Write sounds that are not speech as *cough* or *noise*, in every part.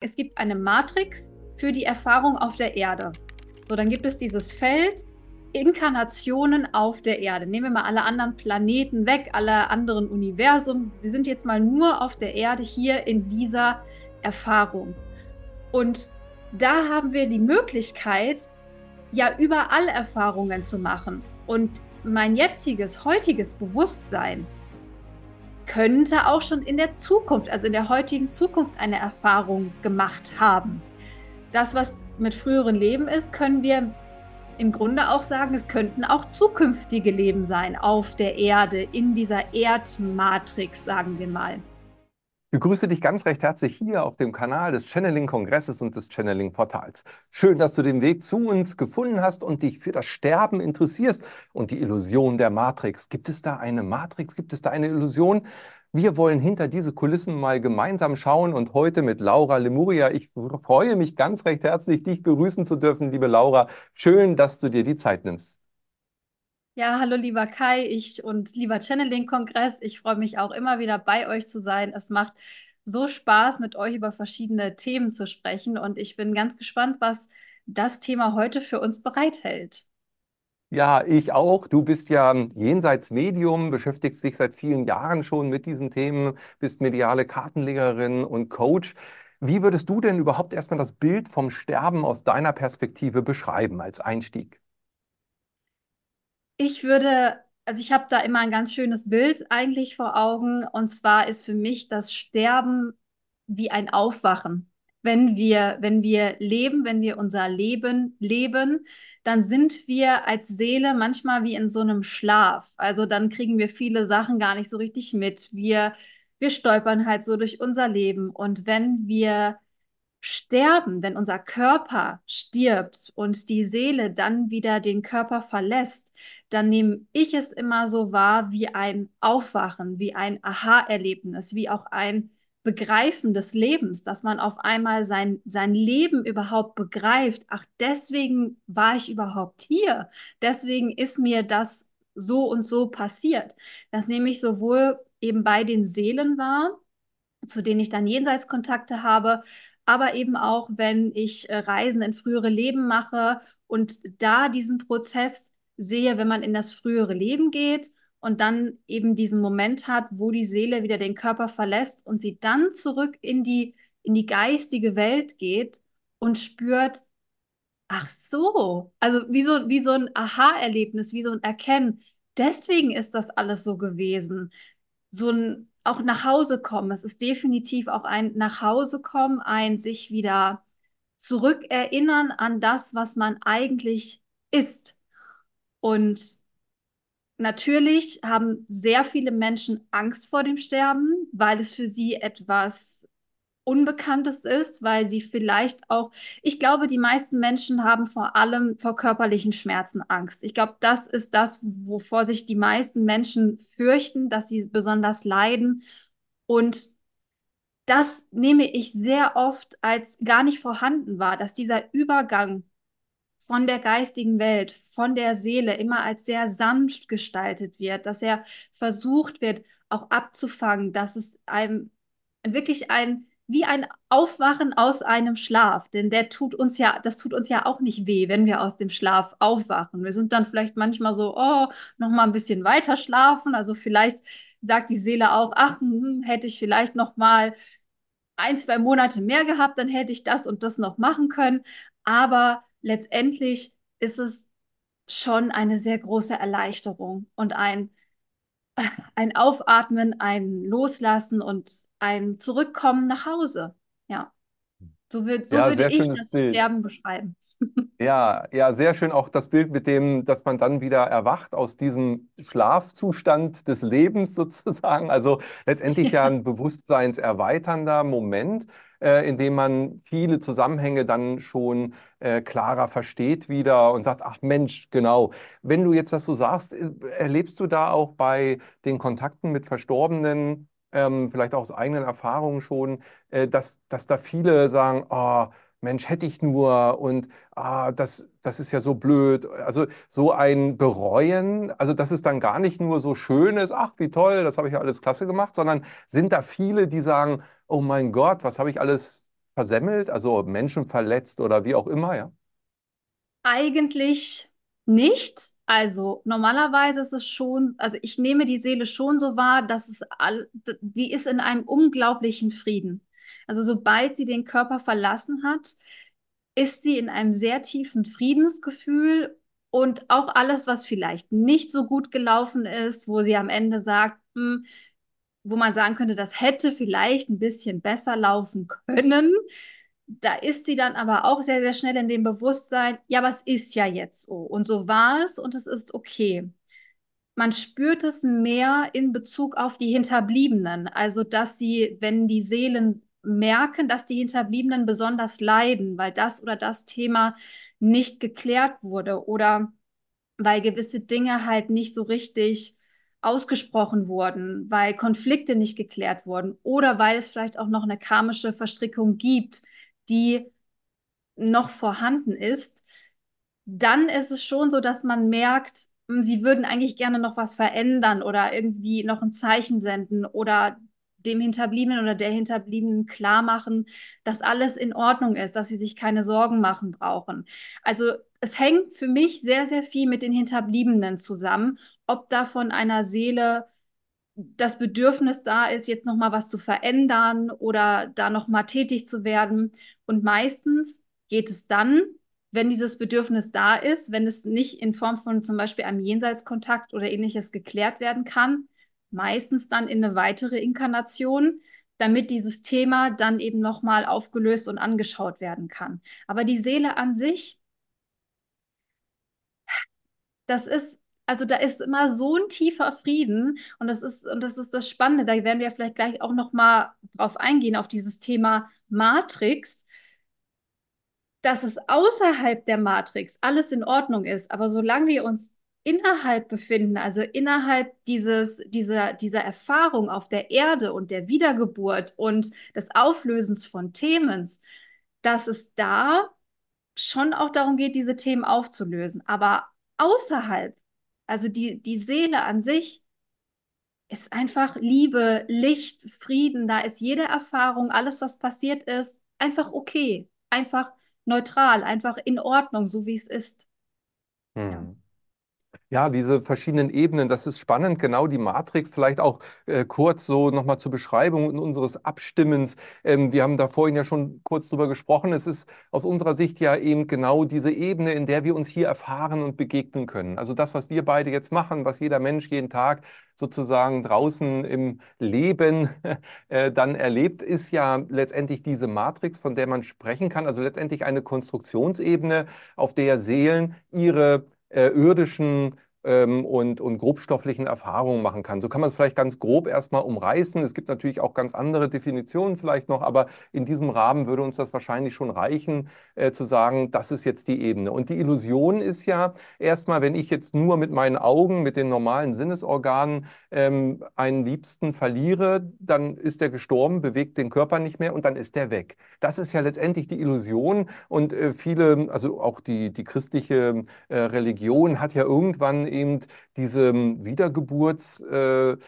Es gibt eine Matrix für die Erfahrung auf der Erde. So, dann gibt es dieses Feld Inkarnationen auf der Erde. Nehmen wir mal alle anderen Planeten weg, alle anderen Universen. Wir sind jetzt mal nur auf der Erde hier in dieser Erfahrung. Und da haben wir die Möglichkeit, ja überall Erfahrungen zu machen. Und mein jetziges, heutiges Bewusstsein könnte auch schon in der Zukunft, also in der heutigen Zukunft, eine Erfahrung gemacht haben. Das, was mit früheren Leben ist, können wir im Grunde auch sagen, es könnten auch zukünftige Leben sein auf der Erde, in dieser Erdmatrix, sagen wir mal. Ich begrüße dich ganz recht herzlich hier auf dem Kanal des Channeling-Kongresses und des Channeling-Portals. Schön, dass du den Weg zu uns gefunden hast und dich für das Sterben interessierst und die Illusion der Matrix. Gibt es da eine Matrix? Gibt es da eine Illusion? Wir wollen hinter diese Kulissen mal gemeinsam schauen und heute mit Laura Lemuria. Ich freue mich ganz recht herzlich, dich begrüßen zu dürfen, liebe Laura. Schön, dass du dir die Zeit nimmst. Ja, hallo lieber Kai, ich und lieber Channeling-Kongress. Ich freue mich auch immer wieder bei euch zu sein. Es macht so Spaß, mit euch über verschiedene Themen zu sprechen und ich bin ganz gespannt, was das Thema heute für uns bereithält. Ja, ich auch. Du bist ja jenseits Medium, beschäftigst dich seit vielen Jahren schon mit diesen Themen, bist mediale Kartenlegerin und Coach. Wie würdest du denn überhaupt erstmal das Bild vom Sterben aus deiner Perspektive beschreiben als Einstieg? Ich würde, also ich habe da immer ein ganz schönes Bild eigentlich vor Augen. Und zwar ist für mich das Sterben wie ein Aufwachen. Wenn wir, wenn wir leben, wenn wir unser Leben leben, dann sind wir als Seele manchmal wie in so einem Schlaf. Also dann kriegen wir viele Sachen gar nicht so richtig mit. Wir, wir stolpern halt so durch unser Leben. Und wenn wir sterben, wenn unser Körper stirbt und die Seele dann wieder den Körper verlässt, dann nehme ich es immer so wahr wie ein Aufwachen, wie ein Aha-Erlebnis, wie auch ein Begreifen des Lebens, dass man auf einmal sein, sein Leben überhaupt begreift. Ach, deswegen war ich überhaupt hier. Deswegen ist mir das so und so passiert. Das nehme ich sowohl eben bei den Seelen wahr, zu denen ich dann Jenseitskontakte habe, aber eben auch, wenn ich äh, Reisen in frühere Leben mache und da diesen Prozess sehe, wenn man in das frühere Leben geht und dann eben diesen Moment hat, wo die Seele wieder den Körper verlässt und sie dann zurück in die, in die geistige Welt geht und spürt, ach so, also wie so, wie so ein Aha-Erlebnis, wie so ein Erkennen. Deswegen ist das alles so gewesen. So ein auch nach Hause kommen. Es ist definitiv auch ein nach Hause kommen, ein sich wieder zurückerinnern an das, was man eigentlich ist. Und natürlich haben sehr viele Menschen Angst vor dem Sterben, weil es für sie etwas Unbekanntes ist, weil sie vielleicht auch, ich glaube, die meisten Menschen haben vor allem vor körperlichen Schmerzen Angst. Ich glaube, das ist das, wovor sich die meisten Menschen fürchten, dass sie besonders leiden. Und das nehme ich sehr oft als gar nicht vorhanden wahr, dass dieser Übergang von der geistigen Welt, von der Seele immer als sehr sanft gestaltet wird, dass er versucht wird, auch abzufangen, dass es einem wirklich ein wie ein Aufwachen aus einem Schlaf, denn der tut uns ja, das tut uns ja auch nicht weh, wenn wir aus dem Schlaf aufwachen. Wir sind dann vielleicht manchmal so, oh, noch mal ein bisschen weiter schlafen. Also vielleicht sagt die Seele auch, ach, hm, hätte ich vielleicht noch mal ein, zwei Monate mehr gehabt, dann hätte ich das und das noch machen können. Aber letztendlich ist es schon eine sehr große Erleichterung und ein, ein Aufatmen, ein Loslassen und ein Zurückkommen nach Hause. Ja, so, wird, so ja, würde ich das Bild. Sterben beschreiben. *laughs* Ja, ja, sehr schön auch das Bild mit dem, dass man dann wieder erwacht aus diesem Schlafzustand des Lebens *laughs* sozusagen. Also letztendlich ja ein *laughs* bewusstseinserweiternder Moment, äh, in dem man viele Zusammenhänge dann schon äh, klarer versteht wieder und sagt, ach Mensch, genau. Wenn du jetzt das so sagst, äh, erlebst du da auch bei den Kontakten mit Verstorbenen, ähm, vielleicht auch aus eigenen Erfahrungen schon, äh, dass, dass da viele sagen, oh, Mensch, hätte ich nur und ah, das, das ist ja so blöd. Also so ein Bereuen, also dass es dann gar nicht nur so schön ist, ach, wie toll, das habe ich ja alles klasse gemacht, sondern sind da viele, die sagen, oh mein Gott, was habe ich alles versemmelt, also Menschen verletzt oder wie auch immer, ja? Eigentlich nicht. Also normalerweise ist es schon, also ich nehme die Seele schon so wahr, dass es all, die ist in einem unglaublichen Frieden. Also sobald sie den Körper verlassen hat, ist sie in einem sehr tiefen Friedensgefühl und auch alles, was vielleicht nicht so gut gelaufen ist, wo sie am Ende sagt, hm, wo man sagen könnte, das hätte vielleicht ein bisschen besser laufen können. Da ist sie dann aber auch sehr, sehr schnell in dem Bewusstsein, ja, es ist ja jetzt so. Und so war es und es ist okay. Man spürt es mehr in Bezug auf die Hinterbliebenen. Also, dass sie, wenn die Seelen merken, dass die Hinterbliebenen besonders leiden, weil das oder das Thema nicht geklärt wurde oder weil gewisse Dinge halt nicht so richtig ausgesprochen wurden, weil Konflikte nicht geklärt wurden oder weil es vielleicht auch noch eine karmische Verstrickung gibt, die noch vorhanden ist, dann ist es schon so, dass man merkt, hm, sie würden eigentlich gerne noch was verändern oder irgendwie noch ein Zeichen senden oder dem Hinterbliebenen oder der Hinterbliebenen klar machen, dass alles in Ordnung ist, dass sie sich keine Sorgen machen brauchen. Also es hängt für mich sehr, sehr viel mit den Hinterbliebenen zusammen, ob da von einer Seele das Bedürfnis da ist, jetzt noch mal was zu verändern oder da noch mal tätig zu werden. Und meistens geht es dann, wenn dieses Bedürfnis da ist, wenn es nicht in Form von zum Beispiel einem Jenseitskontakt oder ähnliches geklärt werden kann, meistens dann in eine weitere Inkarnation, damit dieses Thema dann eben nochmal aufgelöst und angeschaut werden kann. Aber die Seele an sich, das ist, also da ist immer so ein tiefer Frieden und das ist, und das ist das Spannende, da werden wir vielleicht gleich auch nochmal drauf eingehen, auf dieses Thema Matrix, dass es außerhalb der Matrix alles in Ordnung ist, aber solange wir uns innerhalb befinden, also innerhalb dieses, dieser, dieser Erfahrung auf der Erde und der Wiedergeburt und des Auflösens von Themen, dass es da schon auch darum geht, diese Themen aufzulösen. Aber außerhalb, also die, die Seele an sich, ist einfach Liebe, Licht, Frieden. Da ist jede Erfahrung, alles, was passiert ist, einfach okay, einfach neutral, einfach in Ordnung, so wie es ist. Hm. Ja. Diese verschiedenen Ebenen, das ist spannend, genau die Matrix, vielleicht auch äh, kurz so nochmal zur Beschreibung unseres Abstimmens. Ähm, wir haben da vorhin ja schon kurz drüber gesprochen. Es ist aus unserer Sicht ja eben genau diese Ebene, in der wir uns hier erfahren und begegnen können. Also das, was wir beide jetzt machen, was jeder Mensch jeden Tag sozusagen draußen im Leben *laughs* äh, dann erlebt, ist ja letztendlich diese Matrix, von der man sprechen kann. Also letztendlich eine Konstruktionsebene, auf der Seelen ihre äh, irdischen ähm, und, und grobstofflichen Erfahrungen machen kann. So kann man es vielleicht ganz grob erstmal umreißen. Es gibt natürlich auch ganz andere Definitionen vielleicht noch, aber in diesem Rahmen würde uns das wahrscheinlich schon reichen, äh, zu sagen, das ist jetzt die Ebene. Und die Illusion ist ja erstmal, wenn ich jetzt nur mit meinen Augen, mit den normalen Sinnesorganen ähm, einen Liebsten verliere, dann ist der gestorben, bewegt den Körper nicht mehr und dann ist der weg. Das ist ja letztendlich die Illusion und äh, viele, also auch die, die christliche äh, Religion hat ja irgendwann eben diese ähm, Wiedergeburtstheorie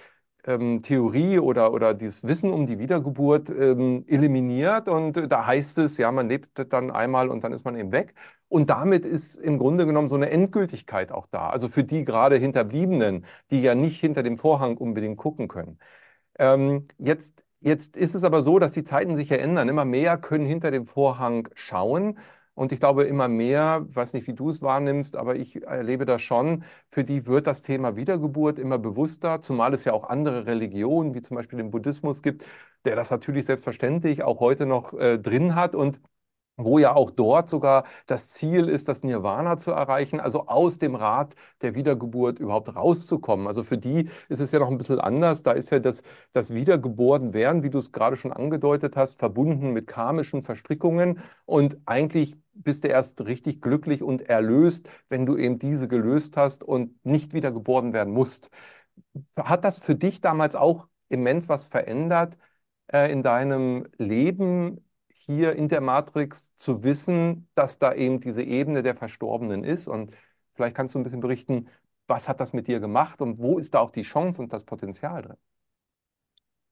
äh, ähm, oder, oder dieses Wissen um die Wiedergeburt ähm, eliminiert. Und äh, da heißt es, ja, man lebt dann einmal und dann ist man eben weg. Und damit ist im Grunde genommen so eine Endgültigkeit auch da. Also für die gerade Hinterbliebenen, die ja nicht hinter dem Vorhang unbedingt gucken können. Ähm, jetzt, jetzt ist es aber so, dass die Zeiten sich ja ändern. Immer mehr können hinter dem Vorhang schauen. Und ich glaube, immer mehr, weiß nicht, wie du es wahrnimmst, aber ich erlebe das schon, für die wird das Thema Wiedergeburt immer bewusster, zumal es ja auch andere Religionen, wie zum Beispiel den Buddhismus gibt, der das natürlich selbstverständlich auch heute noch äh, drin hat. Und wo ja auch dort sogar das Ziel ist, das Nirvana zu erreichen, also aus dem Rad der Wiedergeburt überhaupt rauszukommen. Also für die ist es ja noch ein bisschen anders. Da ist ja das, das Wiedergeborenwerden, wie du es gerade schon angedeutet hast, verbunden mit karmischen Verstrickungen. Und eigentlich bist du erst richtig glücklich und erlöst, wenn du eben diese gelöst hast und nicht wiedergeboren werden musst. Hat das für dich damals auch immens was verändert äh, in deinem Leben? Hier in der Matrix zu wissen, dass da eben diese Ebene der Verstorbenen ist. Und vielleicht kannst du ein bisschen berichten, was hat das mit dir gemacht und wo ist da auch die Chance und das Potenzial drin?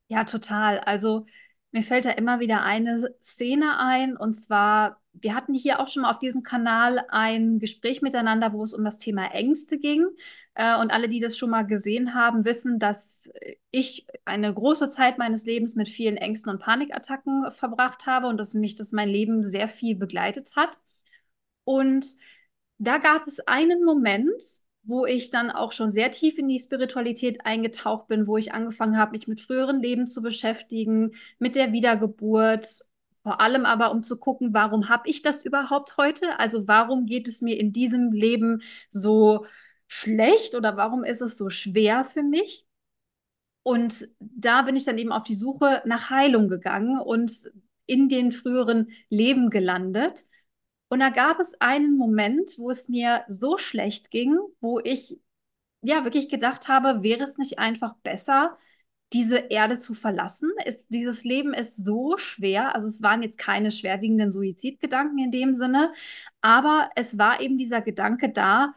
Ja, total. Also Mir fällt da immer wieder eine Szene ein, und zwar, wir hatten hier auch schon mal auf diesem Kanal ein Gespräch miteinander, wo es um das Thema Ängste ging. Äh, und alle, die das schon mal gesehen haben, wissen, dass ich eine große Zeit meines Lebens mit vielen Ängsten und Panikattacken verbracht habe und dass mich das mein Leben sehr viel begleitet hat. Und da gab es einen Moment, wo ich dann auch schon sehr tief in die Spiritualität eingetaucht bin, wo ich angefangen habe, mich mit früheren Leben zu beschäftigen, mit der Wiedergeburt, vor allem aber um zu gucken, warum habe ich das überhaupt heute? Also warum geht es mir in diesem Leben so schlecht oder warum ist es so schwer für mich? Und da bin ich dann eben auf die Suche nach Heilung gegangen und in den früheren Leben gelandet. Und da gab es einen Moment, wo es mir so schlecht ging, wo ich ja wirklich gedacht habe, wäre es nicht einfach besser, diese Erde zu verlassen? Ist, dieses Leben ist so schwer. Also es waren jetzt keine schwerwiegenden Suizidgedanken in dem Sinne, aber es war eben dieser Gedanke da,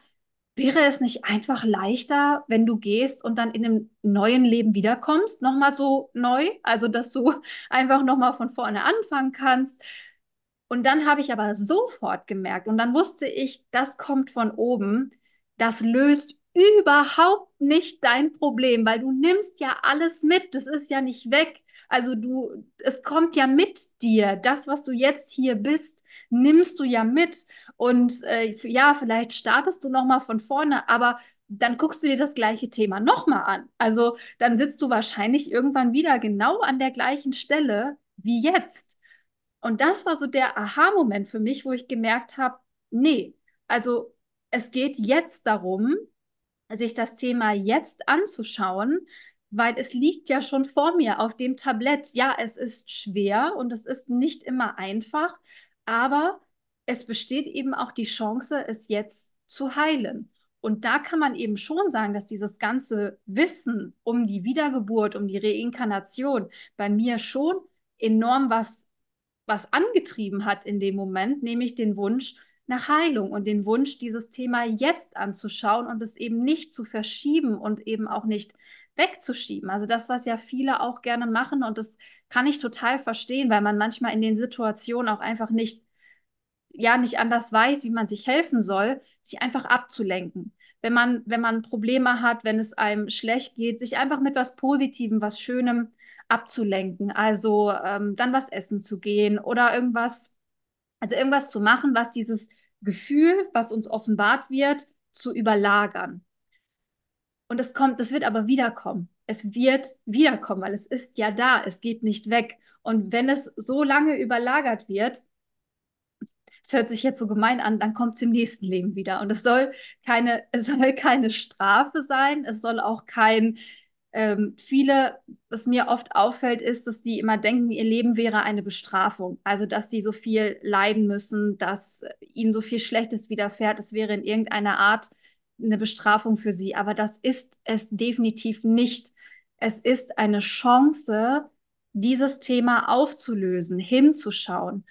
wäre es nicht einfach leichter, wenn du gehst und dann in einem neuen Leben wiederkommst, nochmal so neu, also dass du *laughs* einfach nochmal von vorne anfangen kannst und dann habe ich aber sofort gemerkt und dann wusste ich, das kommt von oben. Das löst überhaupt nicht dein Problem, weil du nimmst ja alles mit. Das ist ja nicht weg. Also du, es kommt ja mit dir. Das, was du jetzt hier bist, nimmst du ja mit. Und äh, ja, vielleicht startest du noch mal von vorne, aber dann guckst du dir das gleiche Thema noch mal an. Also dann sitzt du wahrscheinlich irgendwann wieder genau an der gleichen Stelle wie jetzt. Und das war so der Aha-Moment für mich, wo ich gemerkt habe, nee, also es geht jetzt darum, sich das Thema jetzt anzuschauen, weil es liegt ja schon vor mir auf dem Tablett. Ja, es ist schwer und es ist nicht immer einfach, aber es besteht eben auch die Chance, es jetzt zu heilen. Und da kann man eben schon sagen, dass dieses ganze Wissen um die Wiedergeburt, um die Reinkarnation bei mir schon enorm was was angetrieben hat in dem Moment, nämlich den Wunsch nach Heilung und den Wunsch, dieses Thema jetzt anzuschauen und es eben nicht zu verschieben und eben auch nicht wegzuschieben. Also das, was ja viele auch gerne machen und das kann ich total verstehen, weil man manchmal in den Situationen auch einfach nicht, ja, nicht anders weiß, wie man sich helfen soll, sich einfach abzulenken. Wenn man, wenn man Probleme hat, wenn es einem schlecht geht, sich einfach mit was Positivem, was Schönem abzulenken. Also ähm, dann was essen zu gehen oder irgendwas, also irgendwas zu machen, was dieses Gefühl, was uns offenbart wird, zu überlagern. Und es kommt, das wird aber wiederkommen. Es wird wiederkommen, weil es ist ja da, es geht nicht weg. Und wenn es so lange überlagert wird, es hört sich jetzt so gemein an, dann kommt es im nächsten Leben wieder. Und es soll keine, *laughs* es soll keine Strafe sein, es soll auch kein, ähm, viele, was mir oft auffällt, ist, dass die immer denken, ihr Leben wäre eine Bestrafung. Also, dass die so viel leiden müssen, dass ihnen so viel Schlechtes widerfährt. Es wäre in irgendeiner Art eine Bestrafung für sie. Aber das ist es definitiv nicht. Es ist eine Chance, dieses Thema aufzulösen, hinzuschauen.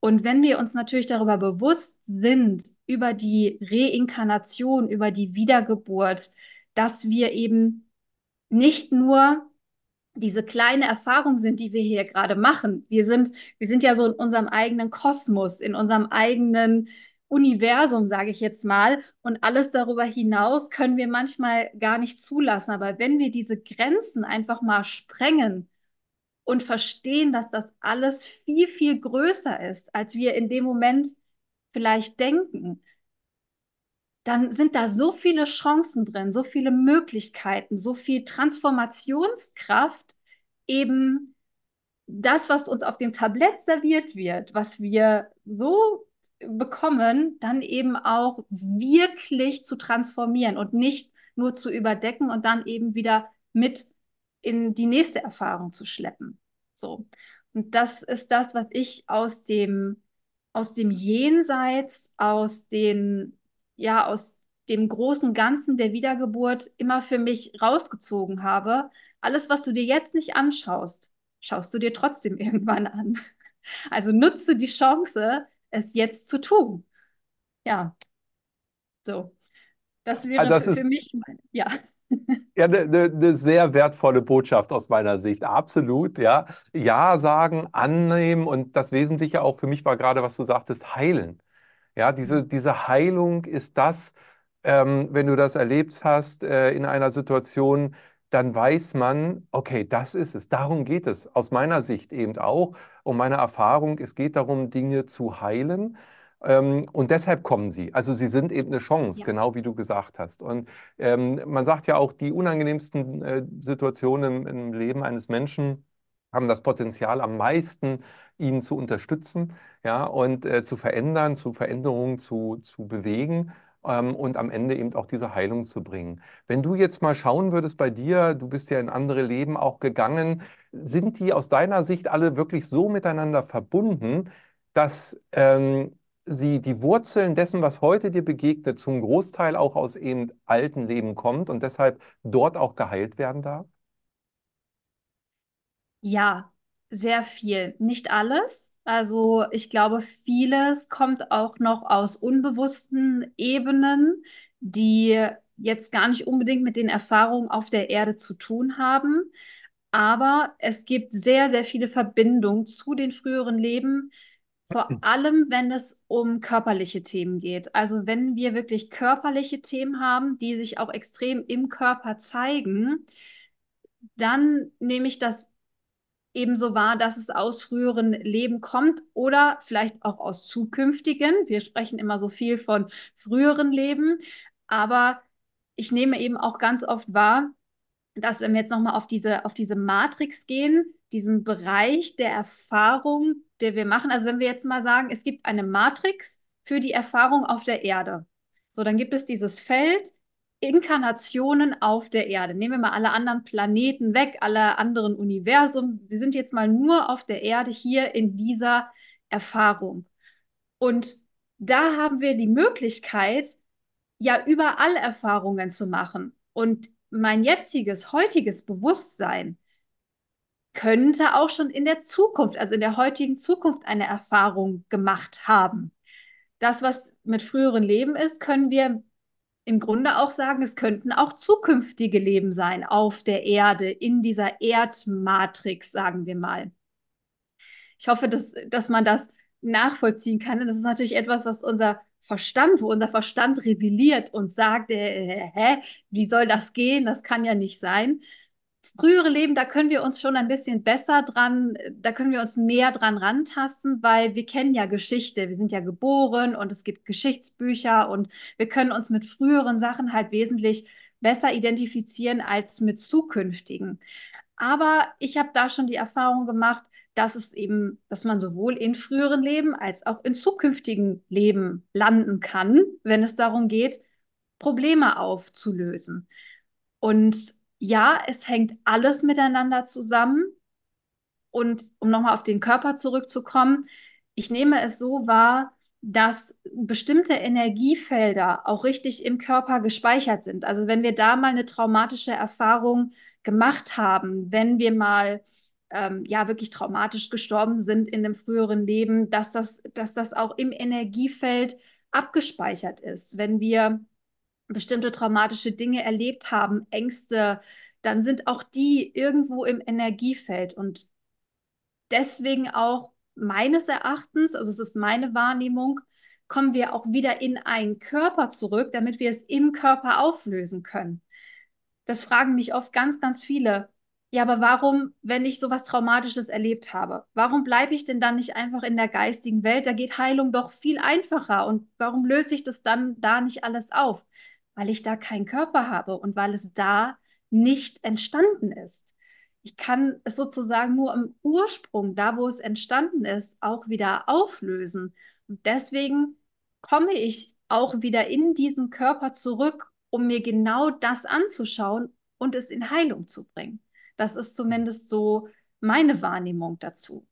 Und wenn wir uns natürlich darüber bewusst sind, über die Reinkarnation, über die Wiedergeburt, dass wir eben nicht nur diese kleine Erfahrung sind, die wir hier gerade machen. Wir sind, wir sind ja so in unserem eigenen Kosmos, in unserem eigenen Universum, sage ich jetzt mal. Und alles darüber hinaus können wir manchmal gar nicht zulassen. Aber wenn wir diese Grenzen einfach mal sprengen und verstehen, dass das alles viel, viel größer ist, als wir in dem Moment vielleicht denken, dann sind da so viele Chancen drin, so viele Möglichkeiten, so viel Transformationskraft, eben das, was uns auf dem Tablett serviert wird, was wir so bekommen, dann eben auch wirklich zu transformieren und nicht nur zu überdecken und dann eben wieder mit in die nächste Erfahrung zu schleppen. So. Und das ist das, was ich aus dem, aus dem Jenseits, aus den ja aus dem großen Ganzen der Wiedergeburt immer für mich rausgezogen habe. Alles, was du dir jetzt nicht anschaust, schaust du dir trotzdem *laughs* irgendwann an. Also nutze die Chance, es jetzt zu tun. Ja, so. Das wäre also das für, für mich, ja. Ja, eine ne, ne sehr wertvolle Botschaft aus meiner Sicht. Absolut, ja. Ja sagen, annehmen und das Wesentliche auch für mich war gerade, was du sagtest, heilen. Ja, diese, diese Heilung ist das, ähm, wenn du das erlebt hast äh, in einer Situation, dann weiß man, okay, das ist es. Darum geht es. Aus meiner Sicht eben auch, um meine Erfahrung, es geht darum, Dinge zu heilen. Ähm, und deshalb kommen sie. Also sie sind eben eine Chance, Ja. genau wie du gesagt hast. Und ähm, man sagt ja auch, die unangenehmsten äh, Situationen im, im Leben eines Menschen haben das Potenzial am meisten, ihn zu unterstützen, ja, und äh, zu verändern, zu Veränderungen zu, zu bewegen ähm, und am Ende eben auch diese Heilung zu bringen. Wenn du jetzt mal schauen würdest bei dir, du bist ja in andere Leben auch gegangen, sind die aus deiner Sicht alle wirklich so miteinander verbunden, dass ähm, sie die Wurzeln dessen, was heute dir begegnet, zum Großteil auch aus eben alten Leben kommt und deshalb dort auch geheilt werden darf? Ja, sehr viel. Nicht alles. Also ich glaube, vieles kommt auch noch aus unbewussten Ebenen, die jetzt gar nicht unbedingt mit den Erfahrungen auf der Erde zu tun haben. Aber es gibt sehr, sehr viele Verbindungen zu den früheren Leben, vor allem wenn es um körperliche Themen geht. Also wenn wir wirklich körperliche Themen haben, die sich auch extrem im Körper zeigen, dann nehme ich das ebenso wahr, dass es aus früheren Leben kommt oder vielleicht auch aus zukünftigen. Wir sprechen immer so viel von früheren Leben, aber ich nehme eben auch ganz oft wahr, dass wenn wir jetzt nochmal auf diese, auf diese Matrix gehen, diesen Bereich der Erfahrung, der wir machen, also wenn wir jetzt mal sagen, es gibt eine Matrix für die Erfahrung auf der Erde. So, dann gibt es dieses Feld, Inkarnationen auf der Erde. Nehmen wir mal alle anderen Planeten weg, alle anderen Universen. Wir sind jetzt mal nur auf der Erde hier in dieser Erfahrung. Und da haben wir die Möglichkeit, ja, überall Erfahrungen zu machen. Und mein jetziges, heutiges Bewusstsein könnte auch schon in der Zukunft, also in der heutigen Zukunft, eine Erfahrung gemacht haben. Das, was mit früheren Leben ist, können wir im Grunde auch sagen, es könnten auch zukünftige Leben sein auf der Erde, in dieser Erdmatrix, sagen wir mal. Ich hoffe, dass, dass man das nachvollziehen kann. das ist natürlich etwas, was unser Verstand, wo unser Verstand rebelliert und sagt, äh, hä, wie soll das gehen? Das kann ja nicht sein. Frühere Leben, da können wir uns schon ein bisschen besser dran, da können wir uns mehr dran rantasten, weil wir kennen ja Geschichte. Wir sind ja geboren und es gibt Geschichtsbücher und wir können uns mit früheren Sachen halt wesentlich besser identifizieren als mit zukünftigen. Aber ich habe da schon die Erfahrung gemacht, dass es eben, dass man sowohl in früheren Leben als auch in zukünftigen Leben landen kann, wenn es darum geht, Probleme aufzulösen. Und ja, es hängt alles miteinander zusammen. Und um nochmal auf den Körper zurückzukommen, ich nehme es so wahr, dass bestimmte Energiefelder auch richtig im Körper gespeichert sind. Also wenn wir da mal eine traumatische Erfahrung gemacht haben, wenn wir mal ähm, ja wirklich traumatisch gestorben sind in dem früheren Leben, dass das, dass das auch im Energiefeld abgespeichert ist. Wenn wir bestimmte traumatische Dinge erlebt haben, Ängste, dann sind auch die irgendwo im Energiefeld. Und deswegen auch meines Erachtens, also es ist meine Wahrnehmung, kommen wir auch wieder in einen Körper zurück, damit wir es im Körper auflösen können. Das fragen mich oft ganz, ganz viele. Ja, aber warum, wenn ich sowas Traumatisches erlebt habe, warum bleibe ich denn dann nicht einfach in der geistigen Welt? Da geht Heilung doch viel einfacher. Und warum löse ich das dann da nicht alles auf? Weil ich da keinen Körper habe und weil es da nicht entstanden ist. Ich kann es sozusagen nur im Ursprung, da wo es entstanden ist, auch wieder auflösen. Und deswegen komme ich auch wieder in diesen Körper zurück, um mir genau das anzuschauen und es in Heilung zu bringen. Das ist zumindest so meine Wahrnehmung dazu.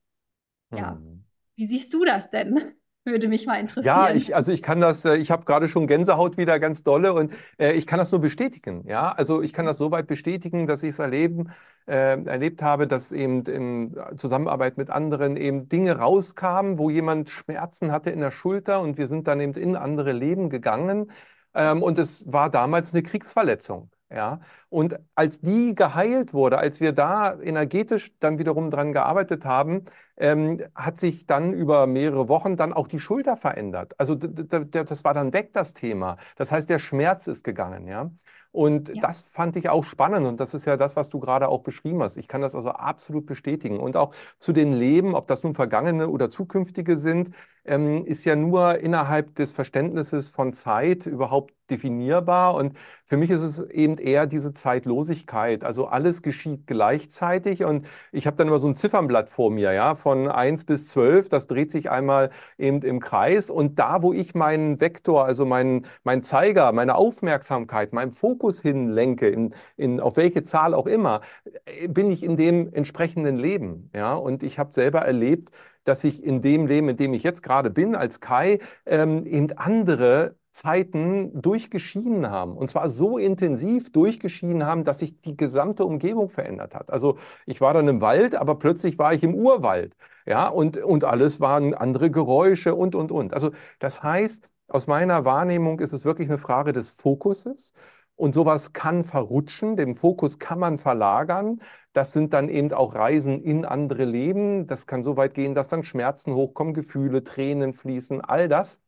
Ja. Hm. Wie siehst du das denn? Würde mich mal interessieren. Ja, ich, also ich kann das, äh, ich habe gerade schon Gänsehaut wieder ganz dolle und äh, ich kann das nur bestätigen. Ja, also ich kann das soweit bestätigen, dass ich es erleben, äh, erlebt habe, dass eben in Zusammenarbeit mit anderen eben Dinge rauskamen, wo jemand Schmerzen hatte in der Schulter und wir sind dann eben in andere Leben gegangen. Ähm, und es war damals eine Kriegsverletzung. Ja, und als die geheilt wurde, als wir da energetisch dann wiederum dran gearbeitet haben, ähm, hat sich dann über mehrere Wochen dann auch die Schulter verändert. Also das war dann weg, das Thema. Das heißt, der Schmerz ist gegangen, ja. Und ja. das fand ich auch spannend und das ist ja das, was du gerade auch beschrieben hast. Ich kann das also absolut bestätigen. Und auch zu den Leben, ob das nun vergangene oder zukünftige sind, ähm, ist ja nur innerhalb des Verständnisses von Zeit überhaupt definierbar. Und für mich ist es eben eher diese Zeitlosigkeit. Also alles geschieht gleichzeitig und ich habe dann immer so ein Ziffernblatt vor mir, ja, von 1 bis 12. Das dreht sich einmal eben im Kreis und da, wo ich meinen Vektor, also meinen mein Zeiger, meine Aufmerksamkeit, meinen Fokus hinlenke, in, in, auf welche Zahl auch immer, äh, bin ich in dem entsprechenden Leben. Ja, und ich habe selber erlebt, dass ich in dem Leben, in dem ich jetzt gerade bin, als Kai, ähm, eben andere Zeiten durchgeschieden haben. Und zwar so intensiv durchgeschieden haben, dass sich die gesamte Umgebung verändert hat. Also ich war dann im Wald, aber plötzlich war ich im Urwald. Ja, und, und alles waren andere Geräusche und, und, und. Also das heißt, aus meiner Wahrnehmung ist es wirklich eine Frage des Fokuses. Und sowas kann verrutschen, den Fokus kann man verlagern. Das sind dann eben auch Reisen in andere Leben. Das kann so weit gehen, dass dann Schmerzen hochkommen, Gefühle, Tränen fließen, all das.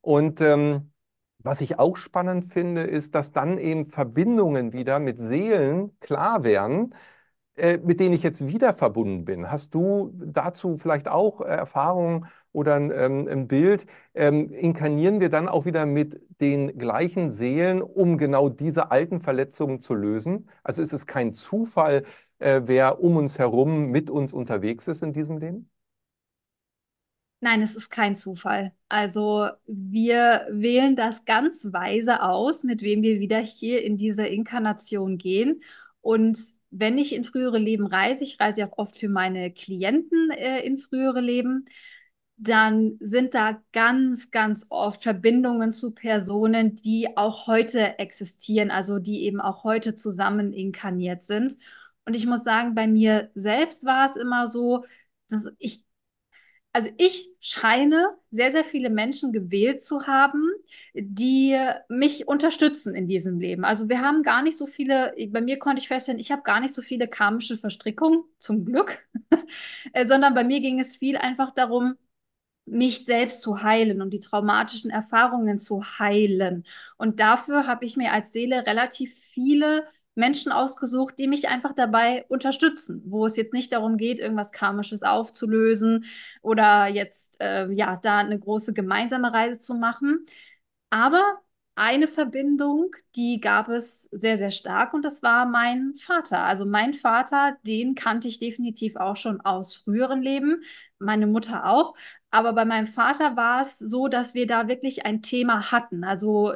Und ähm, was ich auch spannend finde, ist, dass dann eben Verbindungen wieder mit Seelen klar werden, äh, mit denen ich jetzt wieder verbunden bin. Hast du dazu vielleicht auch äh, Erfahrungen oder ein, ähm, ein Bild? Ähm, inkarnieren wir dann auch wieder mit den gleichen Seelen, um genau diese alten Verletzungen zu lösen? Also ist es kein Zufall, äh, wer um uns herum mit uns unterwegs ist in diesem Leben? Nein, es ist kein Zufall. Also wir wählen das ganz weise aus, mit wem wir wieder hier in diese Inkarnation gehen. Und wenn ich in frühere Leben reise, ich reise auch oft für meine Klienten äh, in frühere Leben, dann sind da ganz, ganz oft Verbindungen zu Personen, die auch heute existieren, also die eben auch heute zusammen inkarniert sind. Und ich muss sagen, bei mir selbst war es immer so, dass ich also ich scheine sehr, sehr viele Menschen gewählt zu haben, die mich unterstützen in diesem Leben. Also wir haben gar nicht so viele, bei mir konnte ich feststellen, ich habe gar nicht so viele karmische Verstrickungen, zum Glück, *laughs* äh, sondern bei mir ging es viel einfach darum, mich selbst zu heilen und die traumatischen Erfahrungen zu heilen. Und dafür habe ich mir als Seele relativ viele Menschen ausgesucht, die mich einfach dabei unterstützen, wo es jetzt nicht darum geht, irgendwas Karmisches aufzulösen oder jetzt äh, ja da eine große gemeinsame Reise zu machen. Aber eine Verbindung, die gab es sehr, sehr stark und das war mein Vater. Also mein Vater, den kannte ich definitiv auch schon aus früheren Leben, meine Mutter auch. Aber bei meinem Vater war es so, dass wir da wirklich ein Thema hatten. Also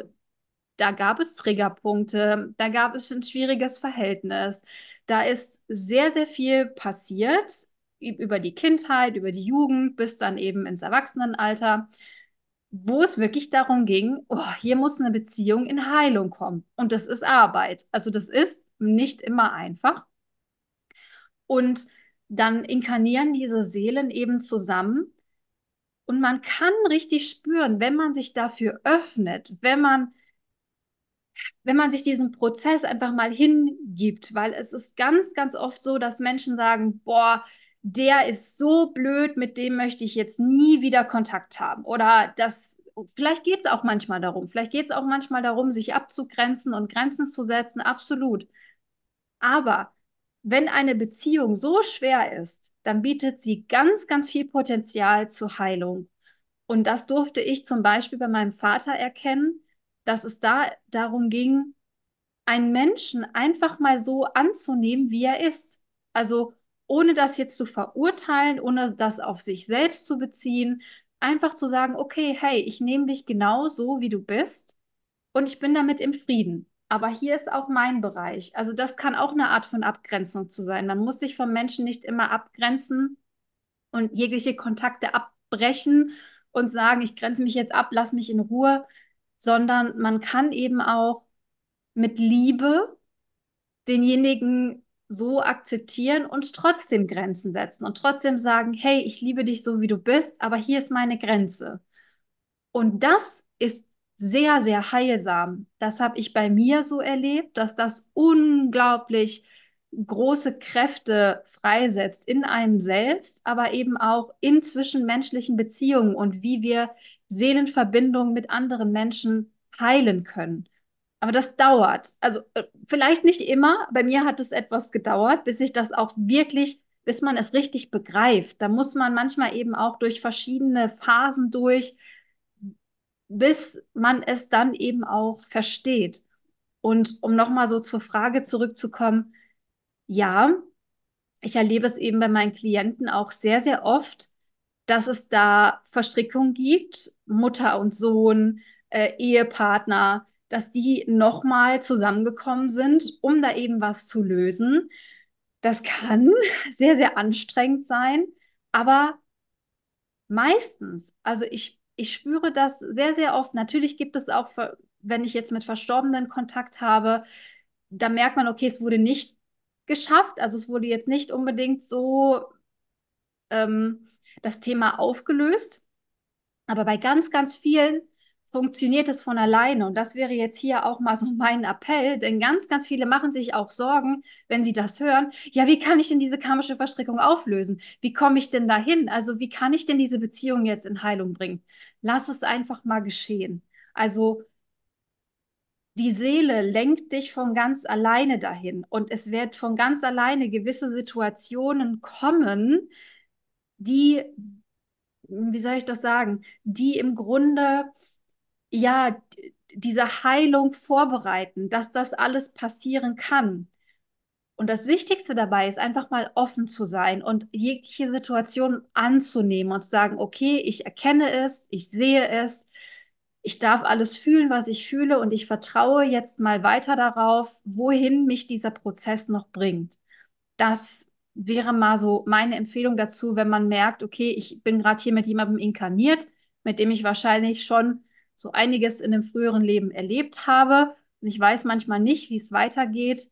da gab es Triggerpunkte, da gab es ein schwieriges Verhältnis. Da ist sehr, sehr viel passiert über die Kindheit, über die Jugend bis dann eben ins Erwachsenenalter, wo es wirklich darum ging, oh, hier muss eine Beziehung in Heilung kommen. Und das ist Arbeit. Also das ist nicht immer einfach. Und dann inkarnieren diese Seelen eben zusammen. Und man kann richtig spüren, wenn man sich dafür öffnet, wenn man wenn man sich diesen Prozess einfach mal hingibt, weil es ist ganz, ganz oft so, dass Menschen sagen, boah, der ist so blöd, mit dem möchte ich jetzt nie wieder Kontakt haben. Oder das, vielleicht geht es auch manchmal darum, vielleicht geht es auch manchmal darum, sich abzugrenzen und Grenzen zu setzen, absolut. Aber wenn eine Beziehung so schwer ist, dann bietet sie ganz, ganz viel Potenzial zur Heilung. Und das durfte ich zum Beispiel bei meinem Vater erkennen dass es da darum ging, einen Menschen einfach mal so anzunehmen, wie er ist. Also ohne das jetzt zu verurteilen, ohne das auf sich selbst zu beziehen, einfach zu sagen, okay, hey, ich nehme dich genau so, wie du bist und ich bin damit im Frieden. Aber hier ist auch mein Bereich. Also das kann auch eine Art von Abgrenzung zu sein. Man muss sich vom Menschen nicht immer abgrenzen und jegliche Kontakte abbrechen und sagen, ich grenze mich jetzt ab, lass mich in Ruhe, sondern man kann eben auch mit Liebe denjenigen so akzeptieren und trotzdem Grenzen setzen und trotzdem sagen, hey, ich liebe dich so, wie du bist, aber hier ist meine Grenze. Und das ist sehr, sehr heilsam. Das habe ich bei mir so erlebt, dass das unglaublich große Kräfte freisetzt in einem selbst, aber eben auch in zwischenmenschlichen Beziehungen und wie wir Seelenverbindungen mit anderen Menschen heilen können. Aber das dauert. Also äh, vielleicht nicht immer. Bei mir hat es etwas gedauert, bis ich das auch wirklich, bis man es richtig begreift. Da muss man manchmal eben auch durch verschiedene Phasen durch, bis man es dann eben auch versteht. Und um nochmal so zur Frage zurückzukommen, ja, ich erlebe es eben bei meinen Klienten auch sehr, sehr oft, dass es da Verstrickungen gibt, Mutter und Sohn, äh, Ehepartner, dass die nochmal zusammengekommen sind, um da eben was zu lösen. Das kann *laughs* sehr, sehr anstrengend sein, aber meistens, also ich, ich spüre das sehr, sehr oft. Natürlich gibt es auch, wenn ich jetzt mit Verstorbenen Kontakt habe, da merkt man, okay, es wurde nicht geschafft. Also es wurde jetzt nicht unbedingt so ähm, das Thema aufgelöst. Aber bei ganz, ganz vielen funktioniert es von alleine. Und das wäre jetzt hier auch mal so *laughs* mein Appell, denn ganz, ganz viele machen sich auch Sorgen, wenn sie das hören. Ja, wie kann ich denn diese karmische Verstrickung auflösen? Wie komme ich denn dahin? Also wie kann ich denn diese Beziehung jetzt in Heilung bringen? Lass es einfach mal geschehen. Also die Seele lenkt dich von ganz alleine dahin und es wird von ganz alleine gewisse Situationen kommen, die, wie soll ich das sagen, die im Grunde ja diese Heilung vorbereiten, dass das alles passieren kann. Und das Wichtigste dabei ist einfach mal offen zu sein und jegliche Situation anzunehmen und zu sagen, okay, ich erkenne es, ich sehe es, ich darf alles fühlen, was ich fühle und ich vertraue jetzt mal weiter darauf, wohin mich dieser Prozess noch bringt. Das wäre mal so meine Empfehlung dazu, wenn man merkt, okay, ich bin gerade hier mit jemandem inkarniert, mit dem ich wahrscheinlich schon so einiges in dem früheren Leben erlebt habe und ich weiß manchmal nicht, wie es weitergeht,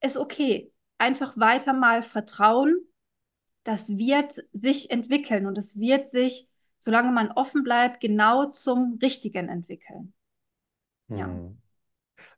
ist okay. Einfach weiter mal vertrauen. Das wird sich entwickeln und es wird sich solange man offen bleibt, genau zum Richtigen entwickeln. Ja. Hm.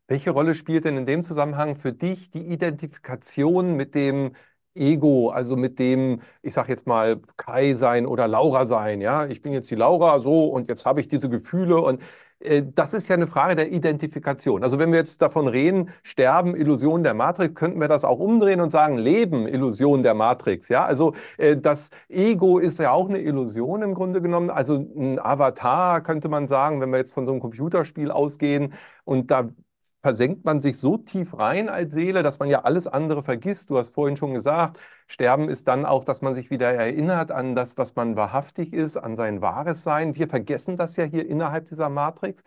Welche Rolle spielt denn in dem Zusammenhang für dich die Identifikation mit dem Ego, also mit dem, ich sage jetzt mal, Kai sein oder Laura sein, ja, ich bin jetzt die Laura so und jetzt habe ich diese Gefühle und äh, das ist ja eine Frage der Identifikation. Also wenn wir jetzt davon reden, Sterben, Illusion der Matrix, könnten wir das auch umdrehen und sagen, Leben, Illusion der Matrix. Ja, also äh, das Ego ist ja auch eine Illusion im Grunde genommen. Also ein Avatar könnte man sagen, wenn wir jetzt von so einem Computerspiel ausgehen und da versenkt man sich so tief rein als Seele, dass man ja alles andere vergisst. Du hast vorhin schon gesagt, Sterben ist dann auch, dass man sich wieder erinnert an das, was man wahrhaftig ist, an sein wahres Sein. Wir vergessen das ja hier innerhalb dieser Matrix.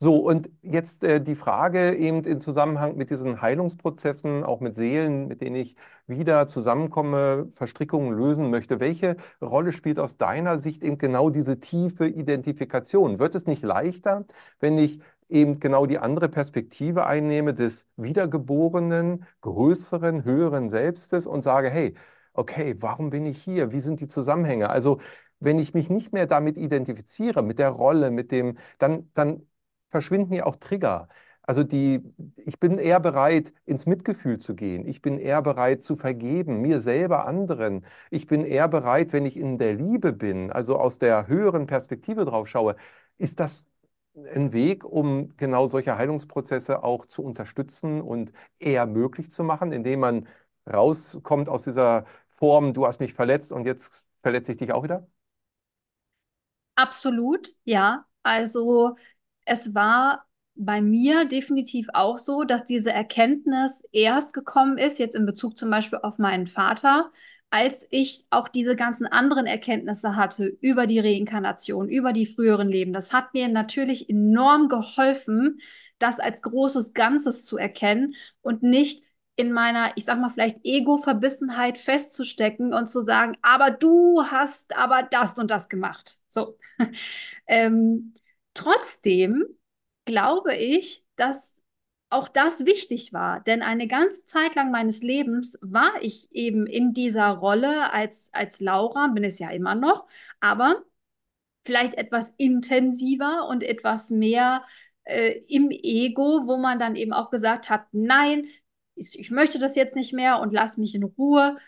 So, und jetzt äh, die Frage eben in Zusammenhang mit diesen Heilungsprozessen, auch mit Seelen, mit denen ich wieder zusammenkomme, Verstrickungen lösen möchte. Welche Rolle spielt aus deiner Sicht eben genau diese tiefe Identifikation? Wird es nicht leichter, wenn ich eben genau die andere Perspektive einnehme des wiedergeborenen, größeren, höheren Selbstes und sage, hey, okay, warum bin ich hier? Wie sind die Zusammenhänge? Also wenn ich mich nicht mehr damit identifiziere, mit der Rolle, mit dem, dann, dann verschwinden ja auch Trigger. Also die, ich bin eher bereit, ins Mitgefühl zu gehen. Ich bin eher bereit zu vergeben, mir selber, anderen. Ich bin eher bereit, wenn ich in der Liebe bin, also aus der höheren Perspektive drauf schaue, ist das ein Weg, um genau solche Heilungsprozesse auch zu unterstützen und eher möglich zu machen, indem man rauskommt aus dieser Form, du hast mich verletzt und jetzt verletze ich dich auch wieder? Absolut, ja. Also es war bei mir definitiv auch so, dass diese Erkenntnis erst gekommen ist, jetzt in Bezug zum Beispiel auf meinen Vater, als ich auch diese ganzen anderen Erkenntnisse hatte über die Reinkarnation, über die früheren Leben. Das hat mir natürlich enorm geholfen, das als großes Ganzes zu erkennen und nicht in meiner, ich sag mal, vielleicht Ego-Verbissenheit festzustecken und zu sagen, aber du hast aber das und das gemacht. So. *laughs* ähm, trotzdem glaube ich, dass auch das wichtig war. Denn eine ganze Zeit lang meines Lebens war ich eben in dieser Rolle als, als Laura, bin es ja immer noch, aber vielleicht etwas intensiver und etwas mehr äh, im Ego, wo man dann eben auch gesagt hat, nein, ich, ich möchte das jetzt nicht mehr und lass mich in Ruhe.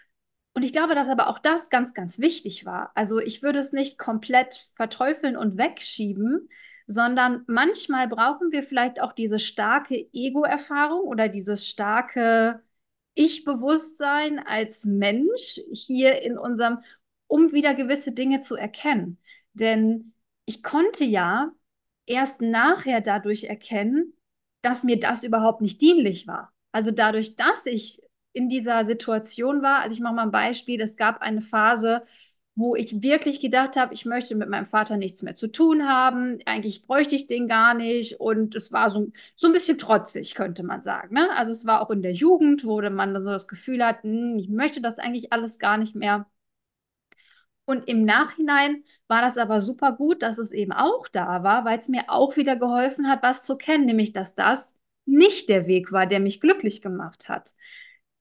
Und ich glaube, dass aber auch das ganz, ganz wichtig war. Also ich würde es nicht komplett verteufeln und wegschieben, sondern manchmal brauchen wir vielleicht auch diese starke Ego-Erfahrung oder dieses starke Ich-Bewusstsein als Mensch hier in unserem, um wieder gewisse Dinge zu erkennen. Denn ich konnte ja erst nachher dadurch erkennen, dass mir das überhaupt nicht dienlich war. Also dadurch, dass ich in dieser Situation war, also ich mache mal ein Beispiel, es gab eine Phase, wo ich wirklich gedacht habe, ich möchte mit meinem Vater nichts mehr zu tun haben. Eigentlich bräuchte ich den gar nicht. Und es war so, so ein bisschen trotzig, könnte man sagen. Ne? Also es war auch in der Jugend, wo man so das Gefühl hat, hm, ich möchte das eigentlich alles gar nicht mehr. Und im Nachhinein war das aber super gut, dass es eben auch da war, weil es mir auch wieder geholfen hat, was zu kennen, nämlich dass das nicht der Weg war, der mich glücklich gemacht hat.